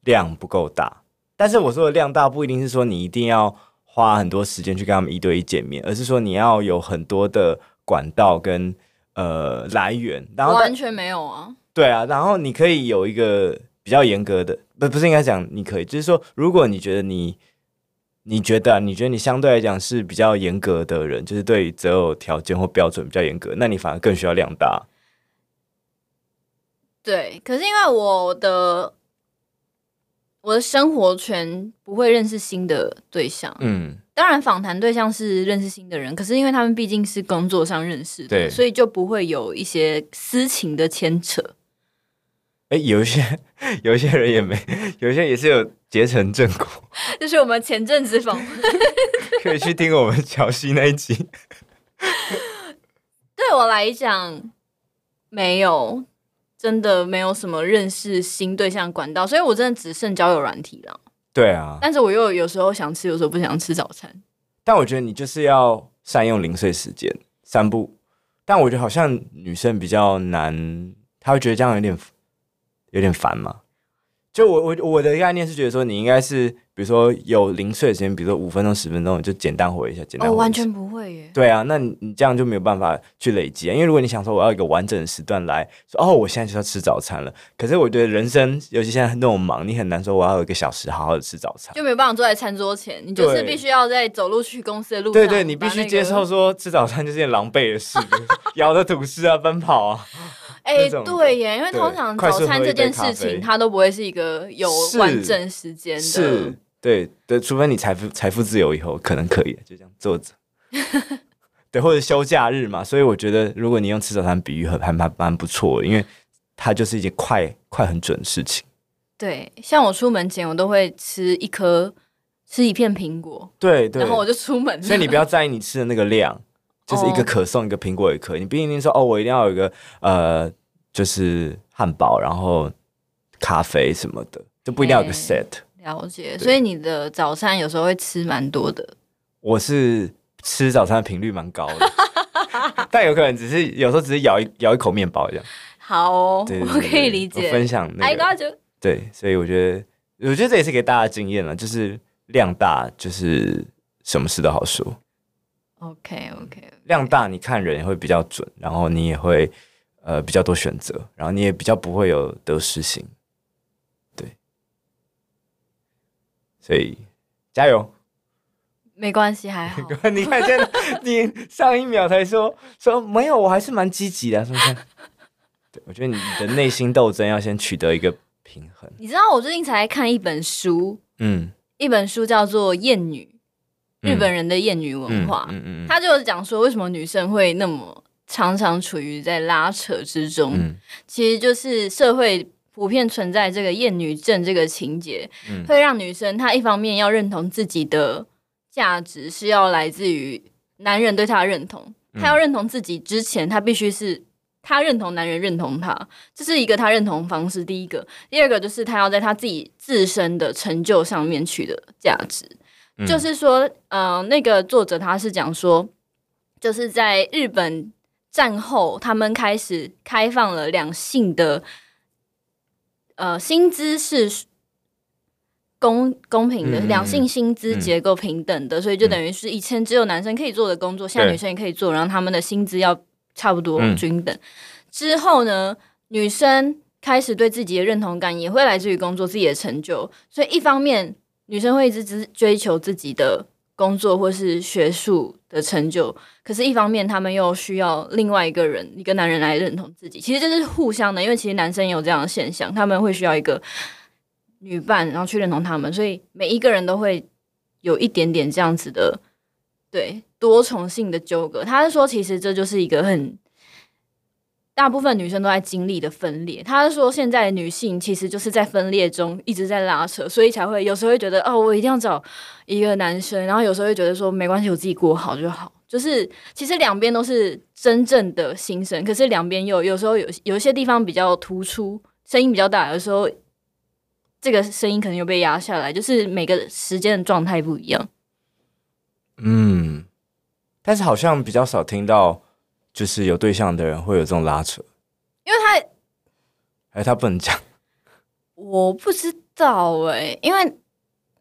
量不够大。但是我说的量大，不一定是说你一定要花很多时间去跟他们一对一见面，而是说你要有很多的管道跟呃来源。然后完全没有啊。对啊，然后你可以有一个比较严格的。不不是应该讲你可以，就是说，如果你觉得你，你觉得你觉得你相对来讲是比较严格的人，就是对择偶条件或标准比较严格，那你反而更需要量大。对，可是因为我的我的生活圈不会认识新的对象，嗯，当然访谈对象是认识新的人，可是因为他们毕竟是工作上认识的，所以就不会有一些私情的牵扯。哎，有一些 *laughs* 有一些人也没，有一些也是有结成正果。就是我们前阵子访，可以去听我们乔西那一集。*laughs* 对我来讲，没有，真的没有什么认识新对象管道，所以我真的只剩交友软体了。对啊，但是我又有时候想吃，有时候不想吃早餐。但我觉得你就是要善用零碎时间，散步。但我觉得好像女生比较难，她会觉得这样有点有点烦嘛。就我我我的概念是觉得说，你应该是比如说有零碎的时间，比如说五分钟十分钟，你就简单回一下，简单回一下。哦，完全不会耶。对啊，那你你这样就没有办法去累积啊。因为如果你想说我要一个完整的时段来说，哦，我现在就要吃早餐了。可是我觉得人生，尤其现在那么忙，你很难说我要有一个小时好好的吃早餐，就没有办法坐在餐桌前，你就是必须要在走路去公司的路上。对，对对，你必须接受说吃早餐就是件狼狈的事，*laughs* 咬着吐司啊，奔跑啊。哎、欸，对耶，因为通常早餐这件事情，它都不会是一个有完整时间的。是，对对，除非你财富财富自由以后，可能可以就这样坐着。*laughs* 对，或者休假日嘛，所以我觉得，如果你用吃早餐比喻，还还蛮蛮不错的，因为它就是一件快快很准的事情。对，像我出门前，我都会吃一颗，吃一片苹果。对对，然后我就出门。所以你不要在意你吃的那个量。就是一个可颂，一个苹果也可以。你不一定说哦，我一定要有一个呃，就是汉堡，然后咖啡什么的，就不一定要有个 set。了解。所以你的早餐有时候会吃蛮多的。我是吃早餐的频率蛮高的，但有可能只是有时候只是咬一咬一口面包这样。好哦，我可以理解。分享那个。对，所以我觉得，我觉得这也是给大家经验了，就是量大，就是什么事都好说。OK OK，量大，你看人也会比较准，然后你也会呃比较多选择，然后你也比较不会有得失心，对，所以加油。没关系，还好。*laughs* 你看，现在 *laughs* 你上一秒才说说没有，我还是蛮积极的，是不是？*laughs* 对，我觉得你的内心斗争要先取得一个平衡。你知道，我最近才看一本书，嗯，一本书叫做《厌女》。日本人的厌女文化，嗯嗯嗯嗯、他就是讲说，为什么女生会那么常常处于在拉扯之中？嗯、其实就是社会普遍存在这个厌女症这个情节，嗯、会让女生她一方面要认同自己的价值是要来自于男人对她的认同，她要认同自己之前，她必须是她认同男人认同她，这是一个她认同方式。第一个，第二个就是她要在她自己自身的成就上面取得价值。就是说，呃，那个作者他是讲说，就是在日本战后，他们开始开放了两性的，呃，薪资是公公平的，两性薪资结构平等的，所以就等于是以前只有男生可以做的工作，现在女生也可以做，然后他们的薪资要差不多均等。之后呢，女生开始对自己的认同感也会来自于工作，自己的成就，所以一方面。女生会一直只追求自己的工作或是学术的成就，可是，一方面他们又需要另外一个人，一个男人来认同自己。其实这是互相的，因为其实男生也有这样的现象，他们会需要一个女伴，然后去认同他们。所以每一个人都会有一点点这样子的，对，多重性的纠葛。他是说，其实这就是一个很。大部分女生都在经历的分裂。她说，现在的女性其实就是在分裂中一直在拉扯，所以才会有时候会觉得哦，我一定要找一个男生，然后有时候会觉得说没关系，我自己过好就好。就是其实两边都是真正的心声，可是两边又有时候有有一些地方比较突出，声音比较大，有时候这个声音可能又被压下来，就是每个时间的状态不一样。嗯，但是好像比较少听到。就是有对象的人会有这种拉扯，因为他，哎，他不能讲，我不知道哎、欸，因为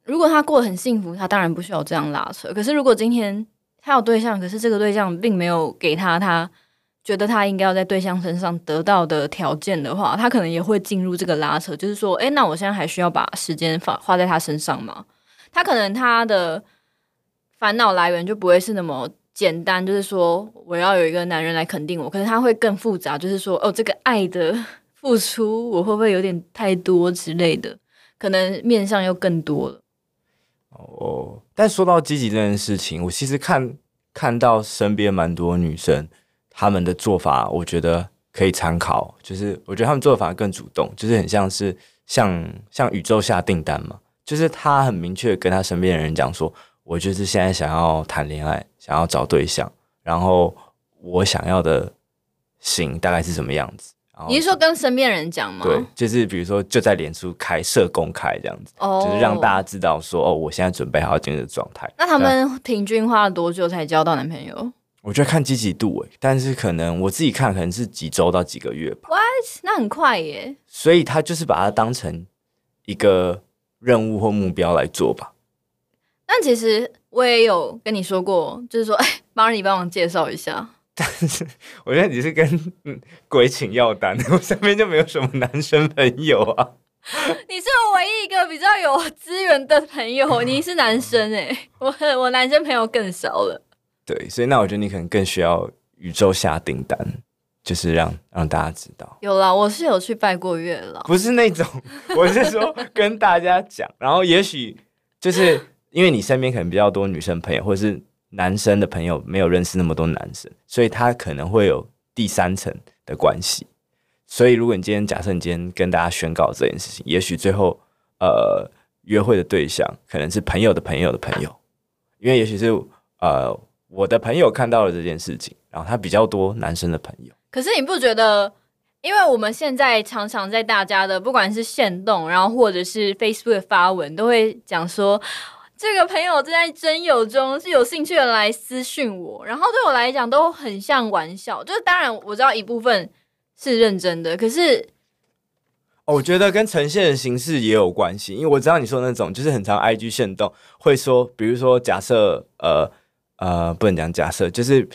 如果他过得很幸福，他当然不需要这样拉扯。可是如果今天他有对象，可是这个对象并没有给他他觉得他应该要在对象身上得到的条件的话，他可能也会进入这个拉扯。就是说，哎，那我现在还需要把时间花花在他身上吗？他可能他的烦恼来源就不会是那么。简单就是说，我要有一个男人来肯定我，可是他会更复杂，就是说，哦，这个爱的付出，我会不会有点太多之类的？可能面向又更多了。哦，但说到积极这件事情，我其实看看到身边蛮多女生，她们的做法，我觉得可以参考。就是我觉得她们做法更主动，就是很像是像像宇宙下订单嘛，就是她很明确跟她身边的人讲说。我就是现在想要谈恋爱，想要找对象，然后我想要的型大概是什么样子？你是说跟身边人讲吗？对，就是比如说就在脸书开设公开这样子，oh. 就是让大家知道说哦，我现在准备好进入的状态。那他们平均花了多久才交到男朋友？我觉得看积极度诶，但是可能我自己看可能是几周到几个月吧。What？那很快耶。所以他就是把它当成一个任务或目标来做吧。但其实我也有跟你说过，就是说，哎，帮你帮忙介绍一下。但 *laughs* 是我觉得你是跟鬼请药单，*laughs* 我身边就没有什么男生朋友啊。你是我唯一一个比较有资源的朋友，你是男生哎，我我男生朋友更少了。*laughs* 对，所以那我觉得你可能更需要宇宙下订单，就是让让大家知道。有啦，我是有去拜过月老，不是那种，我是说跟大家讲，然后也许就是因为你身边可能比较多女生朋友，或者是男生的朋友没有认识那么多男生，所以他可能会有第三层的关系。所以，如果你今天假设你今天跟大家宣告这件事情，也许最后呃约会的对象可能是朋友的朋友的朋友，因为也许是呃我的朋友看到了这件事情，然后他比较多男生的朋友。可是你不觉得？因为我们现在常常在大家的不管是线动，然后或者是 Facebook 发文，都会讲说这个朋友正在征友中，是有兴趣的来私讯我，然后对我来讲都很像玩笑。就是当然我知道一部分。是认真的，可是我觉得跟呈现的形式也有关系，因为我知道你说那种就是很常 IG 限动会说，比如说假设呃呃不能讲假设，就是。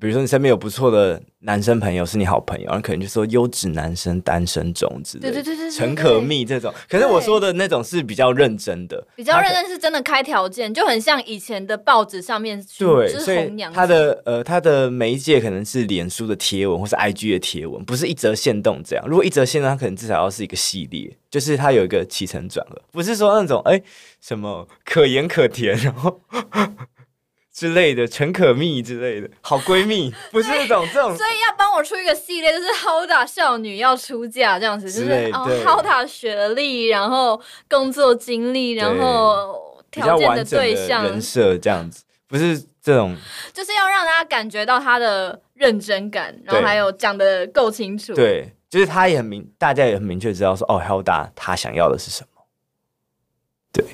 比如说你身边有不错的男生朋友，是你好朋友，然后可能就说优质男生单身中之类的，对对对对，陈可蜜这种。可是我说的那种是比较认真的，比较认真是真的开条件，就很像以前的报纸上面对，所以。他的呃他的媒介可能是脸书的贴文或是 IG 的贴文，不是一则限动这样。如果一则限动，他可能至少要是一个系列，就是他有一个起承转合，不是说那种哎什么可盐可甜，然后。之类的，陈可蜜之类的，好闺蜜 *laughs* 不是那种这种，所以要帮我出一个系列，就是 Hoda 少女要出嫁这样子，就是哦 Hoda 学历，然后工作经历，然后条件的对象。人设这样子，不是这种，就是要让大家感觉到他的认真感，然后还有讲的够清楚，对，就是他也很明，大家也很明确知道说，哦 Hoda 他想要的是什么，对。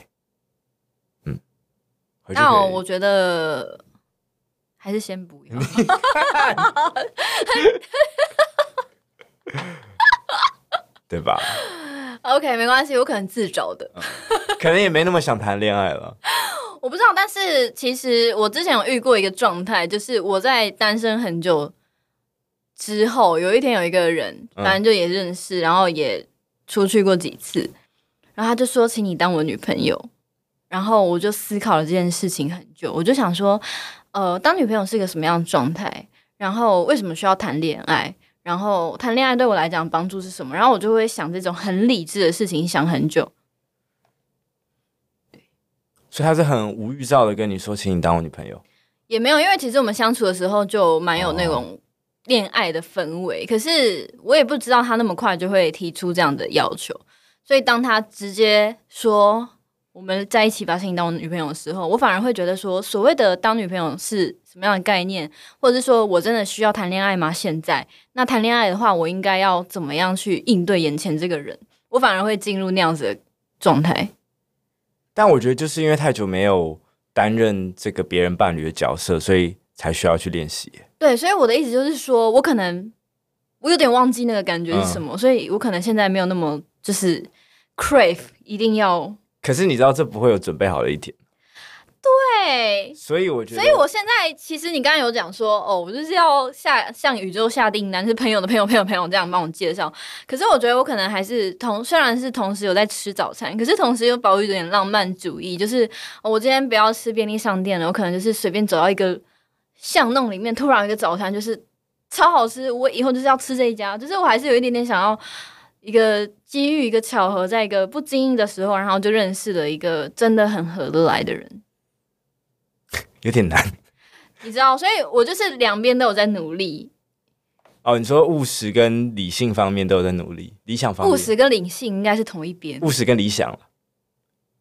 那我觉得还是先不要，*laughs* 对吧？OK，没关系，我可能自找的，嗯，可能也没那么想谈恋爱了。*laughs* 我不知道，但是其实我之前有遇过一个状态，就是我在单身很久之后，有一天有一个人，反正就也认识，嗯，然后也出去过几次，然后他就说：“请你当我女朋友。”然后我就思考了这件事情很久，我就想说，呃，当女朋友是一个什么样的状态？然后为什么需要谈恋爱？然后谈恋爱对我来讲帮助是什么？然后我就会想这种很理智的事情，想很久。对，所以他是很无预兆的跟你说，请你当我女朋友。也没有，因为其实我们相处的时候就蛮有那种恋爱的氛围，哦。可是我也不知道他那么快就会提出这样的要求，所以当他直接说。我们在一起把你当我女朋友的时候，我反而会觉得说，所谓的当女朋友是什么样的概念，或者是说我真的需要谈恋爱吗？现在，那谈恋爱的话，我应该要怎么样去应对眼前这个人？我反而会进入那样子的状态。但我觉得就是因为太久没有担任这个别人伴侣的角色，所以才需要去练习。对，所以我的意思就是说，我可能我有点忘记那个感觉是什么，嗯、所以我可能现在没有那么就是 crave 一定要。可是你知道这不会有准备好的一天，对，所以我觉得，所以我现在其实你刚刚有讲说，哦，我就是要下向宇宙下订单，是朋友的朋友朋友朋友这样帮我介绍。可是我觉得我可能还是同，虽然是同时有在吃早餐，可是同时又保有一点浪漫主义，就是、哦、我今天不要吃便利商店了，我可能就是随便走到一个巷弄里面，突然一个早餐就是超好吃，我以后就是要吃这一家，就是我还是有一点点想要。一个机遇，一个巧合，在一个不经意的时候，然后就认识了一个真的很合得来的人，*laughs* 有点难，你知道，所以我就是两边都有在努力。哦，你说务实跟理性方面都有在努力，理想方面，务实跟理性应该是同一边，务实跟理想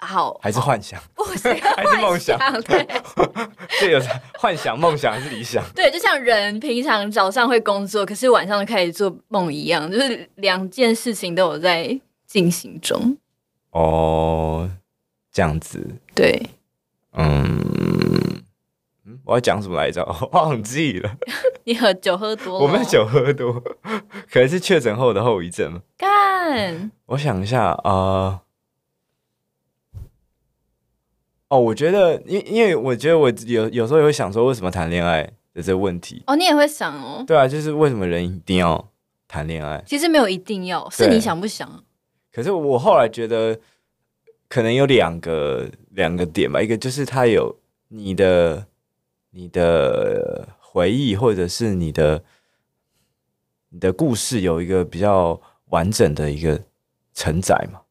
好，还是幻想？*laughs* 不是，*laughs* 还是梦想？对，*laughs* 这有幻想、梦想还是理想？对，就像人平常早上会工作，可是晚上就开始做梦一样，就是两件事情都有在进行中。哦，这样子。对，嗯，嗯，我要讲什么来着？我忘记了。你喝酒喝多了？我没有酒喝多，可能是确诊后的后遗症。干，我想一下啊。呃哦，我觉得，因因为我觉得我有有时候也会想说，为什么谈恋爱的这个问题？哦，你也会想哦？对啊，就是为什么人一定要谈恋爱？其实没有一定要，是你想不想？可是我后来觉得，可能有两个两个点吧，一个就是他有你的你的回忆，或者是你的你的故事有一个比较完整的一个承载嘛。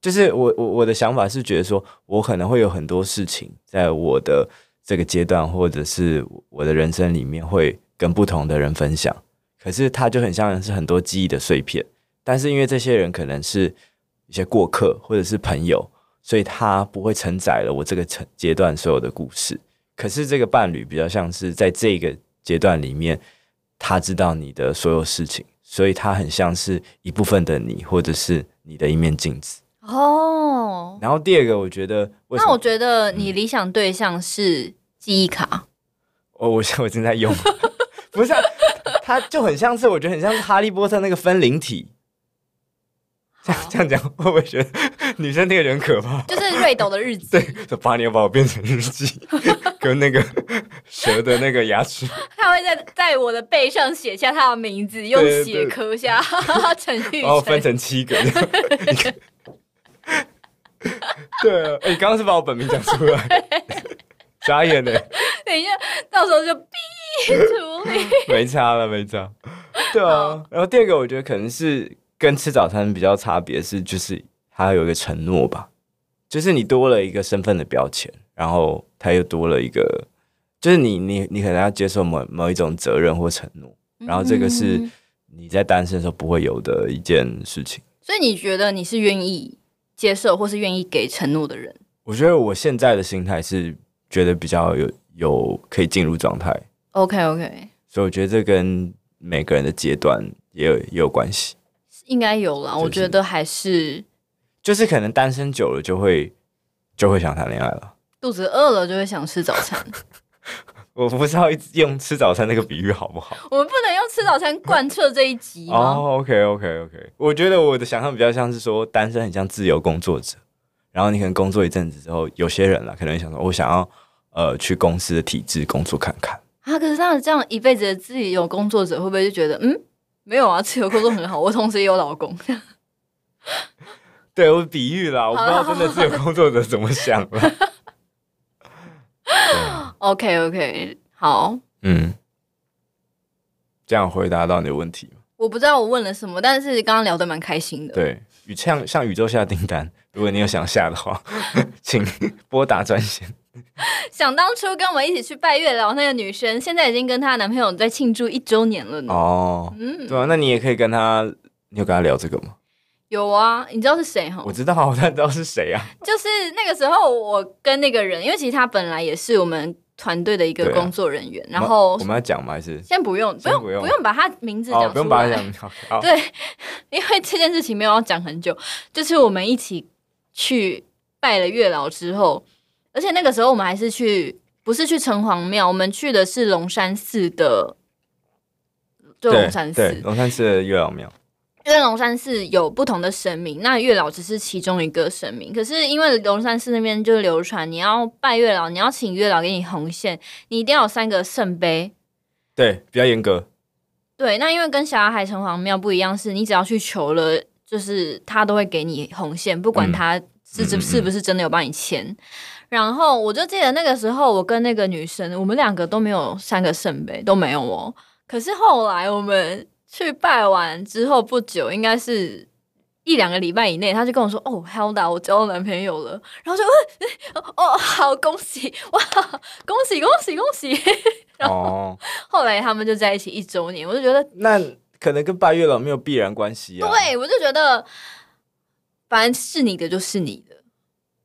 就是我我我的想法是觉得说，我可能会有很多事情在我的这个阶段，或者是我的人生里面，会跟不同的人分享。可是它就很像是很多记忆的碎片，但是因为这些人可能是一些过客或者是朋友，所以他不会承载了我这个层阶段所有的故事。可是这个伴侣比较像是在这个阶段里面，他知道你的所有事情，所以他很像是一部分的你，或者是你的一面镜子。哦，oh, 然后第二个，我觉得，那我觉得你理想对象是记忆卡。哦，我现在我正在用，不是、啊，它就很像是，我觉得很像是哈利波特那个分灵体。这样这样讲，会不会觉得女生那个人可怕？就是瑞斗的日记，对，就八年把我变成日记，*laughs* 跟那个蛇的那个牙齿。他会在在我的背上写下他的名字，用血刻下 *laughs* 陈玉成，然后分成七个。*laughs* *laughs* 对啊，哎、欸，刚刚是把我本名讲出来，眨眼呢。*laughs* 等一下，到时候就逼 *laughs* 处理。没差了，没差。对啊，然后第二个，我觉得可能是跟吃早餐比较差别是，就是他有一个承诺吧，就是你多了一个身份的标签，然后他又多了一个，就是你你你可能要接受某某一种责任或承诺，然后这个是你在单身的时候不会有的一件事情。所以你觉得你是愿意？接受或是愿意给承诺的人，我觉得我现在的心态是觉得比较有有可以进入状态。OK OK，所以我觉得这跟每个人的阶段也有也有关系，应该有啦。就是、我觉得还是就是可能单身久了就会就会想谈恋爱了，肚子饿了就会想吃早餐。*laughs* 我不知道用吃早餐那个比喻好不好？*laughs* 我们不能用吃早餐贯彻这一集吗？哦、oh,，OK OK OK，我觉得我的想象比较像是说，单身很像自由工作者，然后你可能工作一阵子之后，有些人啦，可能想说，我想要呃去公司的体制工作看看啊。可是他这样一辈子的自由工作者，会不会就觉得嗯，没有啊，自由工作很好，我同时也有老公。*laughs* 对，我比喻啦，我不知道真的自由工作者怎么想了。*laughs* OK OK，好，嗯，这样回答到你的问题。我不知道我问了什么，但是刚刚聊得蛮开心的。对，宇像向宇宙下订单，*laughs* 如果你有想下的话，*laughs* 请拨打专线。*laughs* 想当初跟我们一起去拜月老那个女生，现在已经跟她男朋友在庆祝一周年了呢。哦，嗯，对啊，那你也可以跟她，你有跟她聊这个吗？有啊，你知道是谁哈？我知道，我知道是谁啊。就是那个时候，我跟那个人，因为其实他本来也是我们。团队的一个工作人员，啊、然后我们要讲吗？还是先不用，不用，不用，不用把他名字讲出来。哦、不用把他讲。对，*laughs* 因为这件事情没有要讲很久，就是我们一起去拜了月老之后，而且那个时候我们还是去，不是去城隍庙，我们去的是龙山寺的，就龙山寺，龙山寺的月老庙。因为龙山寺有不同的神明，那月老只是其中一个神明。可是因为龙山寺那边就流传，你要拜月老，你要请月老给你红线，你一定要有三个圣杯。对，比较严格。对，那因为跟霞海城隍庙不一样，是你只要去求了，就是他都会给你红线，不管他是是是不是真的有帮你签。嗯嗯嗯。然后我就记得那个时候，我跟那个女生，我们两个都没有三个圣杯，都没有哦。可是后来我们。去拜完之后不久，应该是一两个礼拜以内，他就跟我说：“哦，Hilda，我交男朋友了。”然后就问：“哦，好，恭喜哇，恭喜恭喜恭喜！”然后后来他们就在一起一周年，我就觉得那可能跟拜月老没有必然关系啊。对，我就觉得反正是你的就是你的。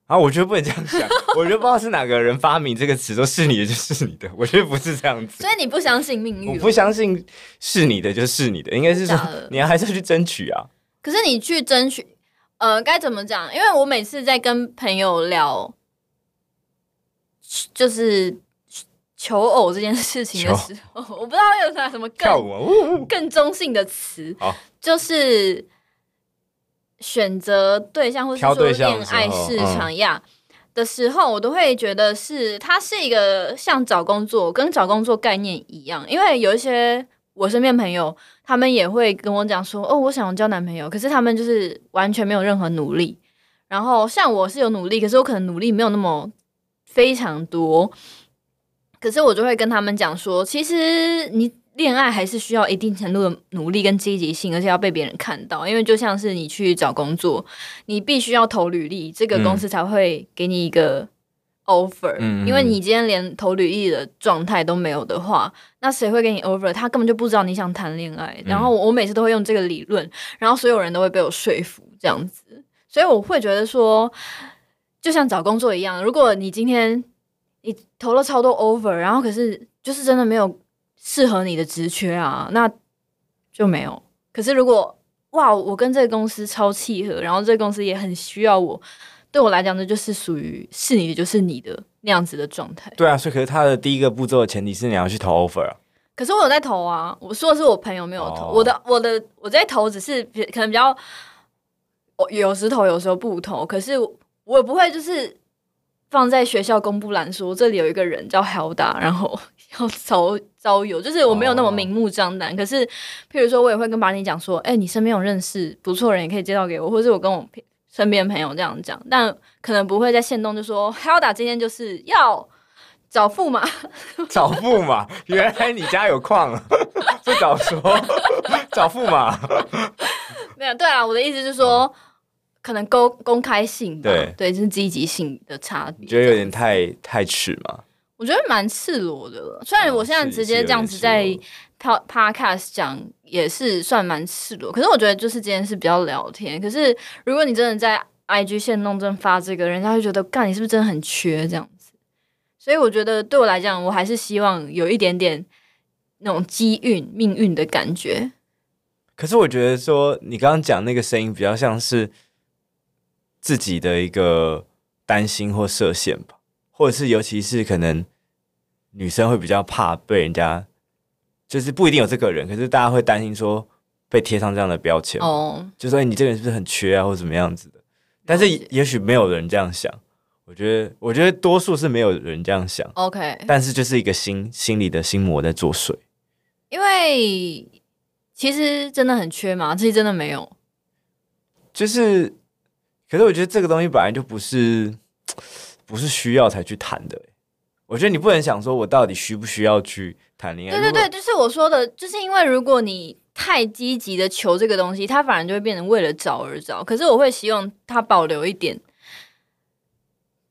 啊，我觉得不能这样想。我觉得不知道是哪个人发明这个词，说是你的就是你的。我觉得不是这样子。所以你不相信命运？我不相信是你的就是你的，应该是说你还是要去争取啊。可是你去争取，呃，该怎么讲？因为我每次在跟朋友聊，就是求偶这件事情的时候，我不知道有啥什么更更中性的词，就是选择对象或是说恋爱市场呀的时候，我都会觉得是它是一个像找工作跟找工作概念一样，因为有一些我身边朋友，他们也会跟我讲说，哦，我想要交男朋友，可是他们就是完全没有任何努力。然后像我是有努力，可是我可能努力没有那么非常多。可是我就会跟他们讲说，其实你恋爱还是需要一定程度的努力跟积极性，而且要被别人看到。因为就像是你去找工作，你必须要投履历，这个公司才会给你一个 offer。嗯，因为你今天连投履历的状态都没有的话，那谁会给你 offer？他根本就不知道你想谈恋爱。然后我每次都会用这个理论，然后所有人都会被我说服这样子。所以我会觉得说，就像找工作一样，如果你今天。你投了超多 offer，然后可是就是真的没有适合你的职缺啊，那就没有。可是如果哇，我跟这个公司超契合，然后这个公司也很需要我，对我来讲呢，就是属于是你的就是你的那样子的状态。对啊，所以可是他的第一个步骤的前提是你要去投 offer 啊。可是我有在投啊，我说的是我朋友没有投，哦、我的我的我在投只是可能比较，我有时投有时候不投，可是我也不会就是。放在学校公布栏说，这里有一个人叫 Helda，然后要招招友，就是我没有那么明目张胆。Oh. 可是，譬如说，我也会跟巴尼讲说，哎、欸，你身边有认识不错的人，也可以介绍给我，或者是我跟我身边朋友这样讲，但可能不会在限动就说 Hilda 今天就是要找驸马，找驸马，*laughs* 原来你家有矿，*laughs* 不早说，找驸马，*laughs* 没有，对啊，我的意思是说。Oh. 可能公公开性吧，对，对，就是积极性的差别。觉得有点太太迟嘛？我觉得蛮赤裸的了。虽然我现在直接这样子在 podcast 讲，也是算蛮赤裸。可是我觉得就是今天是比较聊天。可是如果你真的在 IG 线弄真发这个，人家会觉得，干，你是不是真的很缺这样子？所以我觉得对我来讲，我还是希望有一点点那种机运、命运的感觉。可是我觉得说，你刚刚讲那个声音比较像是。自己的一个担心或设限吧，或者是尤其是可能女生会比较怕被人家，就是不一定有这个人，可是大家会担心说被贴上这样的标签哦，就说你这个人是不是很缺啊，或者怎么样子的？但是也许没有人这样想，我觉得，我觉得多数是没有人这样想。OK，但是就是一个心心里的心魔在作祟，因为其实真的很缺吗？其实真的没有，就是。可是我觉得这个东西本来就不是不是需要才去谈的。我觉得你不能想说我到底需不需要去谈恋爱。对对对，就是我说的，就是因为如果你太积极的求这个东西，它反而就会变成为了找而找。可是我会希望它保留一点，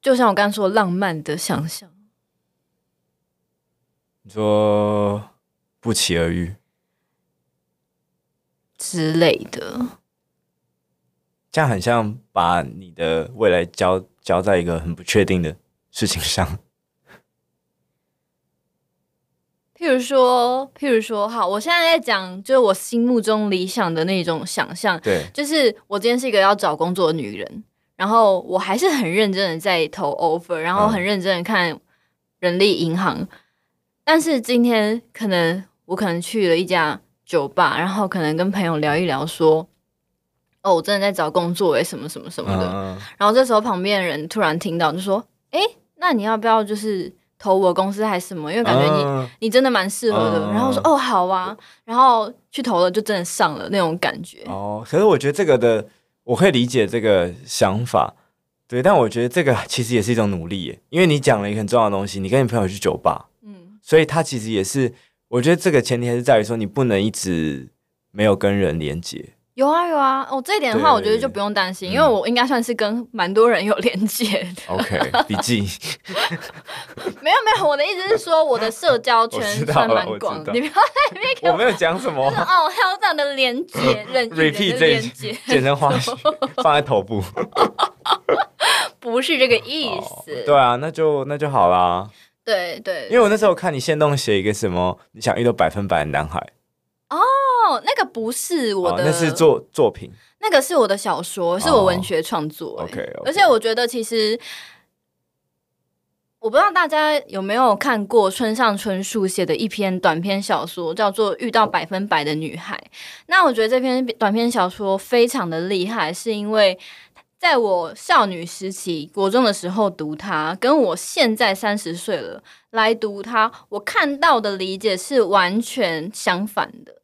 就像我刚刚说浪漫的想象。你说不期而遇之类的。这样很像把你的未来交交在一个很不确定的事情上。譬如说，譬如说，好，我现在在讲，就是我心目中理想的那种想象。对，就是我今天是一个要找工作的女人，然后我还是很认真的在投 offer，然后很认真的看人力银行。嗯。但是今天可能我可能去了一家酒吧，然后可能跟朋友聊一聊说。哦，我真的在找工作诶，什么什么什么的。Uh, 然后这时候旁边的人突然听到，就说：“哎，那你要不要就是投我公司还是什么？因为感觉你、uh, 你真的蛮适合的。Uh, ” uh, 然后我说：“哦，好啊。”然后去投了，就真的上了那种感觉。哦，可是我觉得这个的我可以理解这个想法，对。但我觉得这个 *laughs* 其实也是一种努力耶，因为你讲了一个很重要的东西，你跟你朋友去酒吧，嗯，所以他其实也是，我觉得这个前提还是在于说，你不能一直没有跟人连接。有啊有啊，哦，这一点的话，我觉得就不用担心，因为我应该算是跟蛮多人有连接的。OK，*laughs* 笔记。没有没有，我的意思是说，我的社交圈算蛮广的。*laughs* 你不要在那边。我没有讲什么。哦，Hilda 的连接，人与人的连接，*laughs* 简称话放在头部。不是这个意思。对啊，那就那就好啦。对对。因为我那时候看你限动写一个什么，你想遇到百分百的男孩。那个不是我的，哦、那是作作品。那个是我的小说，是我文学创作。哦、OK，而且我觉得其实我不知道大家有没有看过村上春树写的一篇短篇小说，叫做《遇到百分百的女孩》。那我觉得这篇短篇小说非常的厉害，是因为在我少女时期国中的时候读它，跟我现在三十岁了来读它，我看到的理解是完全相反的。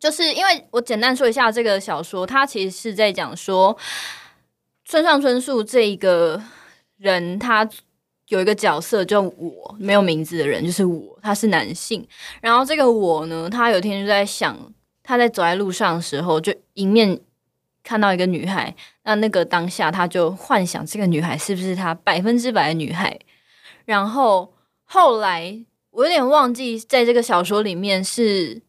就是因为我简单说一下这个小说，它其实是在讲说村上春树这一个人，他。有一个角色叫我，没有名字的人就是我，他是男性。然后这个我呢，他有天就在想，他在走在路上的时候，就迎面看到一个女孩。那那个当下，他就幻想这个女孩是不是他百分之百的女孩。然后后来我有点忘记，在这个小说里面是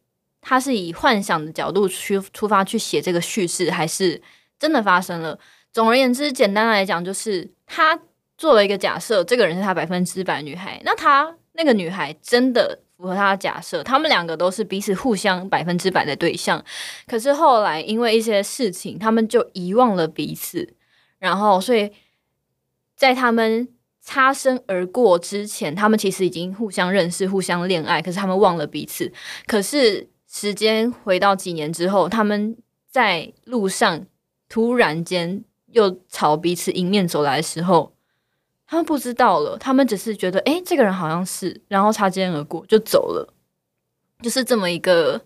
他是以幻想的角度去出发去写这个叙事，还是真的发生了？总而言之，简单来讲，就是他。做了一个假设，这个人是他百分之百女孩。那他那个女孩真的符合他的假设，他们两个都是彼此互相百分之百的对象。可是后来因为一些事情，他们就遗忘了彼此。然后，所以在他们擦身而过之前，他们其实已经互相认识、互相恋爱。可是他们忘了彼此。可是时间回到几年之后，他们在路上突然间又朝彼此迎面走来的时候。他们不知道了，他们只是觉得，哎，这个人好像是，然后擦肩而过就走了，就是这么一个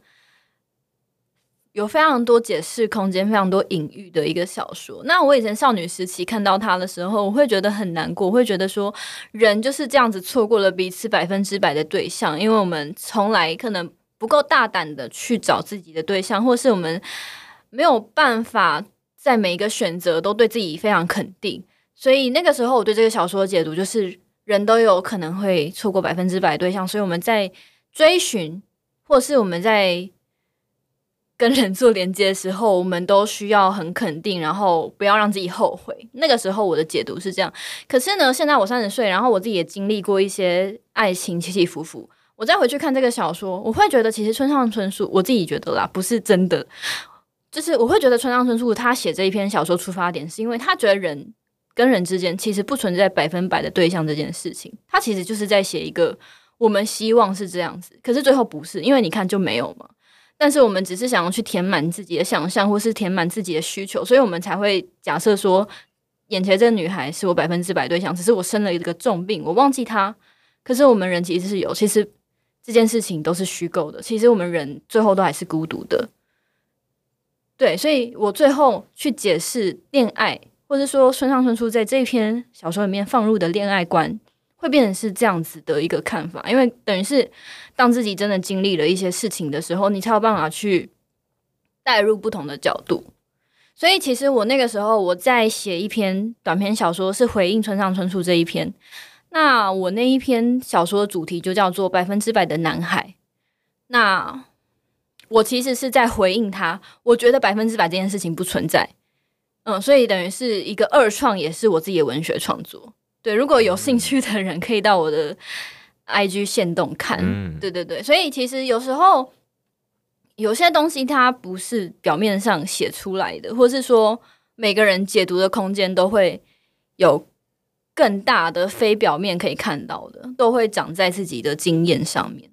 有非常多解释空间、非常多隐喻的一个小说。那我以前少女时期看到它的时候，我会觉得很难过，会觉得说，人就是这样子错过了彼此百分之百的对象，因为我们从来可能不够大胆的去找自己的对象，或是我们没有办法在每一个选择都对自己非常肯定。所以那个时候，我对这个小说的解读就是，人都有可能会错过百分之百对象，所以我们在追寻，或是我们在跟人做连接的时候，我们都需要很肯定，然后不要让自己后悔。那个时候我的解读是这样。可是呢，现在我三十岁，然后我自己也经历过一些爱情起起伏伏，我再回去看这个小说，我会觉得其实村上春树，我自己觉得啦，不是真的，就是我会觉得村上春树他写这一篇小说出发点，是因为他觉得人。跟人之间其实不存在百分百的对象这件事情，他其实就是在写一个我们希望是这样子，可是最后不是，因为你看就没有嘛。但是我们只是想要去填满自己的想象，或是填满自己的需求，所以我们才会假设说，眼前这个女孩是我百分之百对象，只是我生了一个重病，我忘记她。可是我们人其实是有，其实这件事情都是虚构的，其实我们人最后都还是孤独的。对，所以我最后去解释恋爱。或者说，村上春树在这一篇小说里面放入的恋爱观，会变成是这样子的一个看法，因为等于是当自己真的经历了一些事情的时候，你才有办法去带入不同的角度。所以，其实我那个时候我在写一篇短篇小说，是回应村上春树这一篇。那我那一篇小说的主题就叫做《百分之百的男孩》。那我其实是在回应他，我觉得百分之百这件事情不存在。嗯，所以等于是一个二创，也是我自己的文学创作。对，如果有兴趣的人，可以到我的 IG 线动看。嗯，对对对，所以其实有时候有些东西它不是表面上写出来的，或是说每个人解读的空间都会有更大的非表面可以看到的，都会长在自己的经验上面。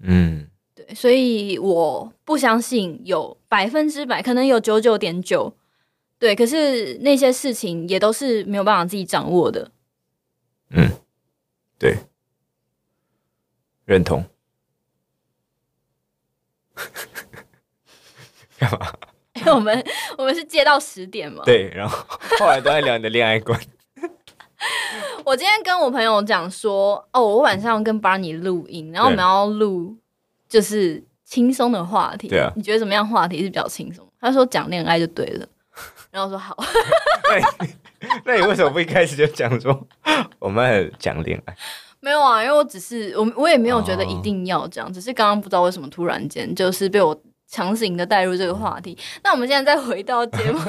嗯，对，所以我不相信有百分之百，可能有九九点九。对，可是那些事情也都是没有办法自己掌握的。嗯，对，认同。干嘛？因 *laughs* 为我们我们是接到十点嘛。对，然后后来都在聊你的恋爱观。*laughs* 我今天跟我朋友讲说，哦，我晚上要跟 Barney 录音，然后我们要录就是轻松的话题。对啊。你觉得怎么样？话题是比较轻松？他说讲恋爱就对了。*laughs* 然后说好那，*laughs* 那你为什么不一开始就讲说我们讲恋爱？没有啊，因为我只是我我也没有觉得一定要这样，哦、只是刚刚不知道为什么突然间就是被我强行的带入这个话题。那我们现在再回到节目，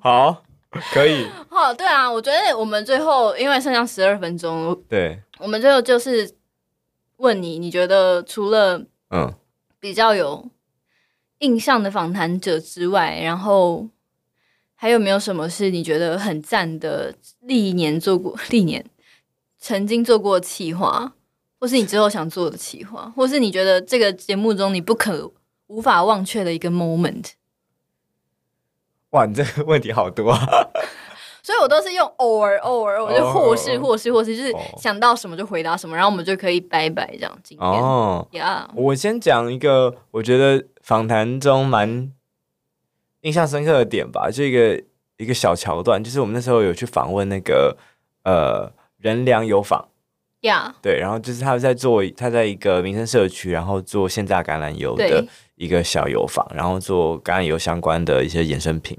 好，*laughs* 可以。好，对啊，我觉得我们最后因为剩下十二分钟，对，我们最后就是问你，你觉得除了嗯比较有。印象的访谈者之外，然后还有没有什么是你觉得很赞的？历年做过，*laughs* 历年曾经做过的企划，或是你之后想做的企划，或是你觉得这个节目中你不可无法忘却的一个 moment？哇，你这个问题好多啊！*laughs* 所以我都是用偶尔偶尔，我就或是或是或是，就是想到什么就回答什么，然后我们就可以拜拜这样。今天哦呀，yeah. 我先讲一个我觉得访谈中蛮印象深刻的点吧，就一个一个小桥段，就是我们那时候有去访问那个呃仁良油坊呀，yeah. 对，然后就是他在做他在一个民生社区，然后做现榨橄榄油的。一个小油坊，然后做橄榄油相关的一些衍生品。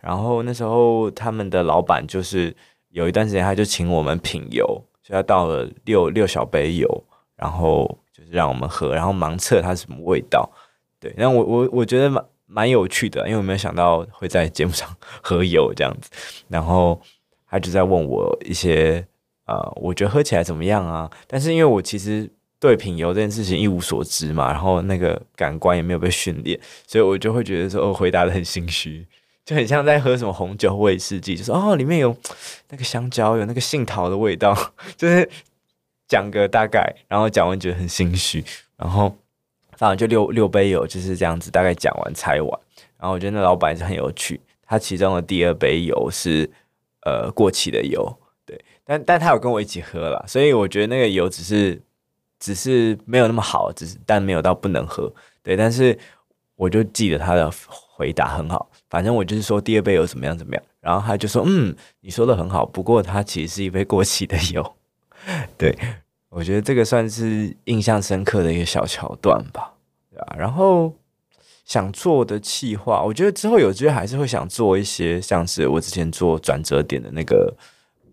然后那时候他们的老板就是有一段时间，他就请我们品油，所以他倒了六六小杯油，然后就是让我们喝，然后盲测它是什么味道。对，然后我我我觉得蛮蛮有趣的，因为我没有想到会在节目上 *laughs* 喝油这样子。然后他就在问我一些呃，我觉得喝起来怎么样啊？但是因为我其实。对品油这件事情一无所知嘛，然后那个感官也没有被训练，所以我就会觉得说，我回答得很心虚，就很像在喝什么红酒、威士忌，就说哦，里面有那个香蕉，有那个杏桃的味道，*laughs* 就是讲个大概，然后讲完觉得很心虚，然后反正就六六杯油就是这样子，大概讲完拆完，然后我觉得那老板是很有趣，他其中的第二杯油是呃过期的油，对，但但他有跟我一起喝了，所以我觉得那个油只是。只是没有那么好，只是但没有到不能喝，对。但是我就记得他的回答很好，反正我就是说第二杯油怎么样怎么样，然后他就说嗯，你说的很好，不过它其实是一杯过期的油，*laughs* 对。我觉得这个算是印象深刻的一个小桥段吧，对啊。然后想做的企划，我觉得之后有机会还是会想做一些像是我之前做转折点的那个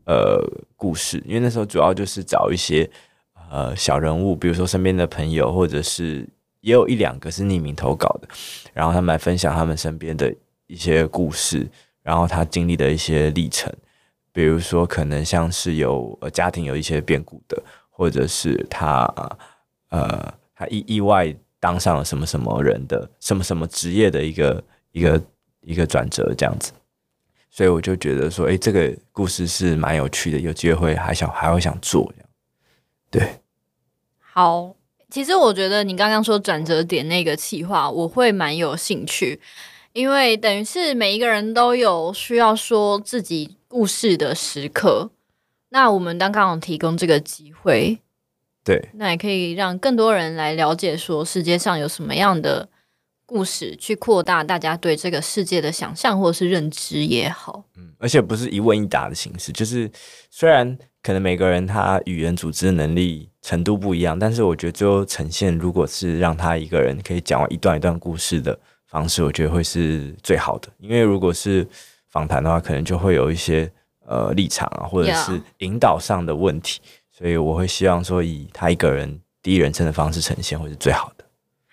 呃故事，因为那时候主要就是找一些。呃，小人物，比如说身边的朋友，或者是也有一两个是匿名投稿的，然后他们来分享他们身边的一些故事，然后他经历的一些历程，比如说可能像是有呃家庭有一些变故的，或者是他呃他意意外当上了什么什么人的什么什么职业的一个一个一个转折这样子，所以我就觉得说，诶，这个故事是蛮有趣的，有机会还想还会想做。对，好，其实我觉得你刚刚说转折点那个企划，我会蛮有兴趣，因为等于是每一个人都有需要说自己故事的时刻，那我们刚刚有提供这个机会，对，那也可以让更多人来了解说世界上有什么样的故事，去扩大大家对这个世界的想象或是认知也好，嗯，而且不是一问一答的形式，就是虽然。可能每个人他语言组织的能力程度不一样，但是我觉得最后呈现，如果是让他一个人可以讲完一段一段故事的方式，我觉得会是最好的。因为如果是访谈的话，可能就会有一些呃立场啊，或者是引导上的问题，所以我会希望说以他一个人第一人称的方式呈现，会是最好的。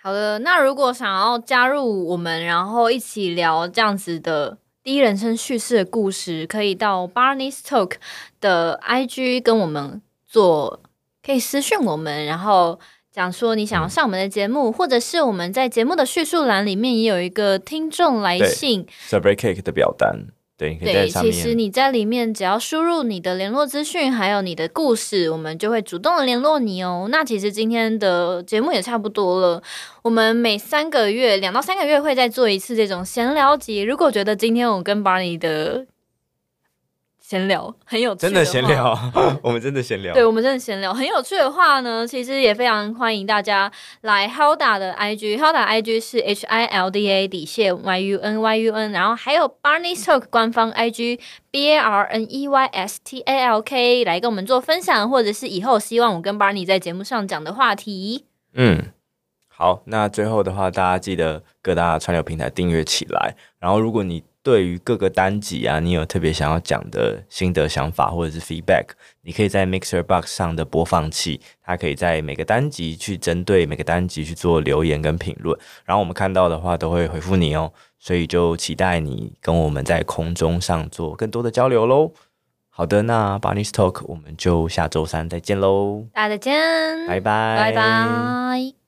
好的，那如果想要加入我们，然后一起聊这样子的。第一人称叙事的故事，可以到 Barney's Talk 的 IG 跟我们做，可以私讯我们，然后讲说你想要上我们的节目，嗯、或者是我们在节目的叙述栏里面也有一个听众来信 Strawberry Cake 的表单。对，对，其实你在里面只要输入你的联络资讯，还有你的故事，我们就会主动的联络你哦。那其实今天的节目也差不多了，我们每三个月，两到三个月会再做一次这种闲聊集。如果觉得今天我跟 Barney 的闲聊很有趣，真的闲聊，*laughs* 我们真的闲聊。对，我们真的闲聊很有趣的话呢，其实也非常欢迎大家来 Hilda 的 IG，Hilda IG 是 H I L D A 底线 Y U N Y U N，然后还有 Barney's Talk 官方 IG B A R N E Y S T A L K 来跟我们做分享，或者是以后希望我跟 Barney 在节目上讲的话题。嗯，好，那最后的话，大家记得各大串流平台订阅起来，然后如果你。对于各个单集啊，你有特别想要讲的心得想法或者是 feedback，你可以在 Mixer Box 上的播放器，它可以在每个单集去针对每个单集去做留言跟评论，然后我们看到的话都会回复你哦，所以就期待你跟我们在空中上做更多的交流喽。好的，那 Barney's Talk 我们就下周三再见喽，大家再见，拜拜，拜拜。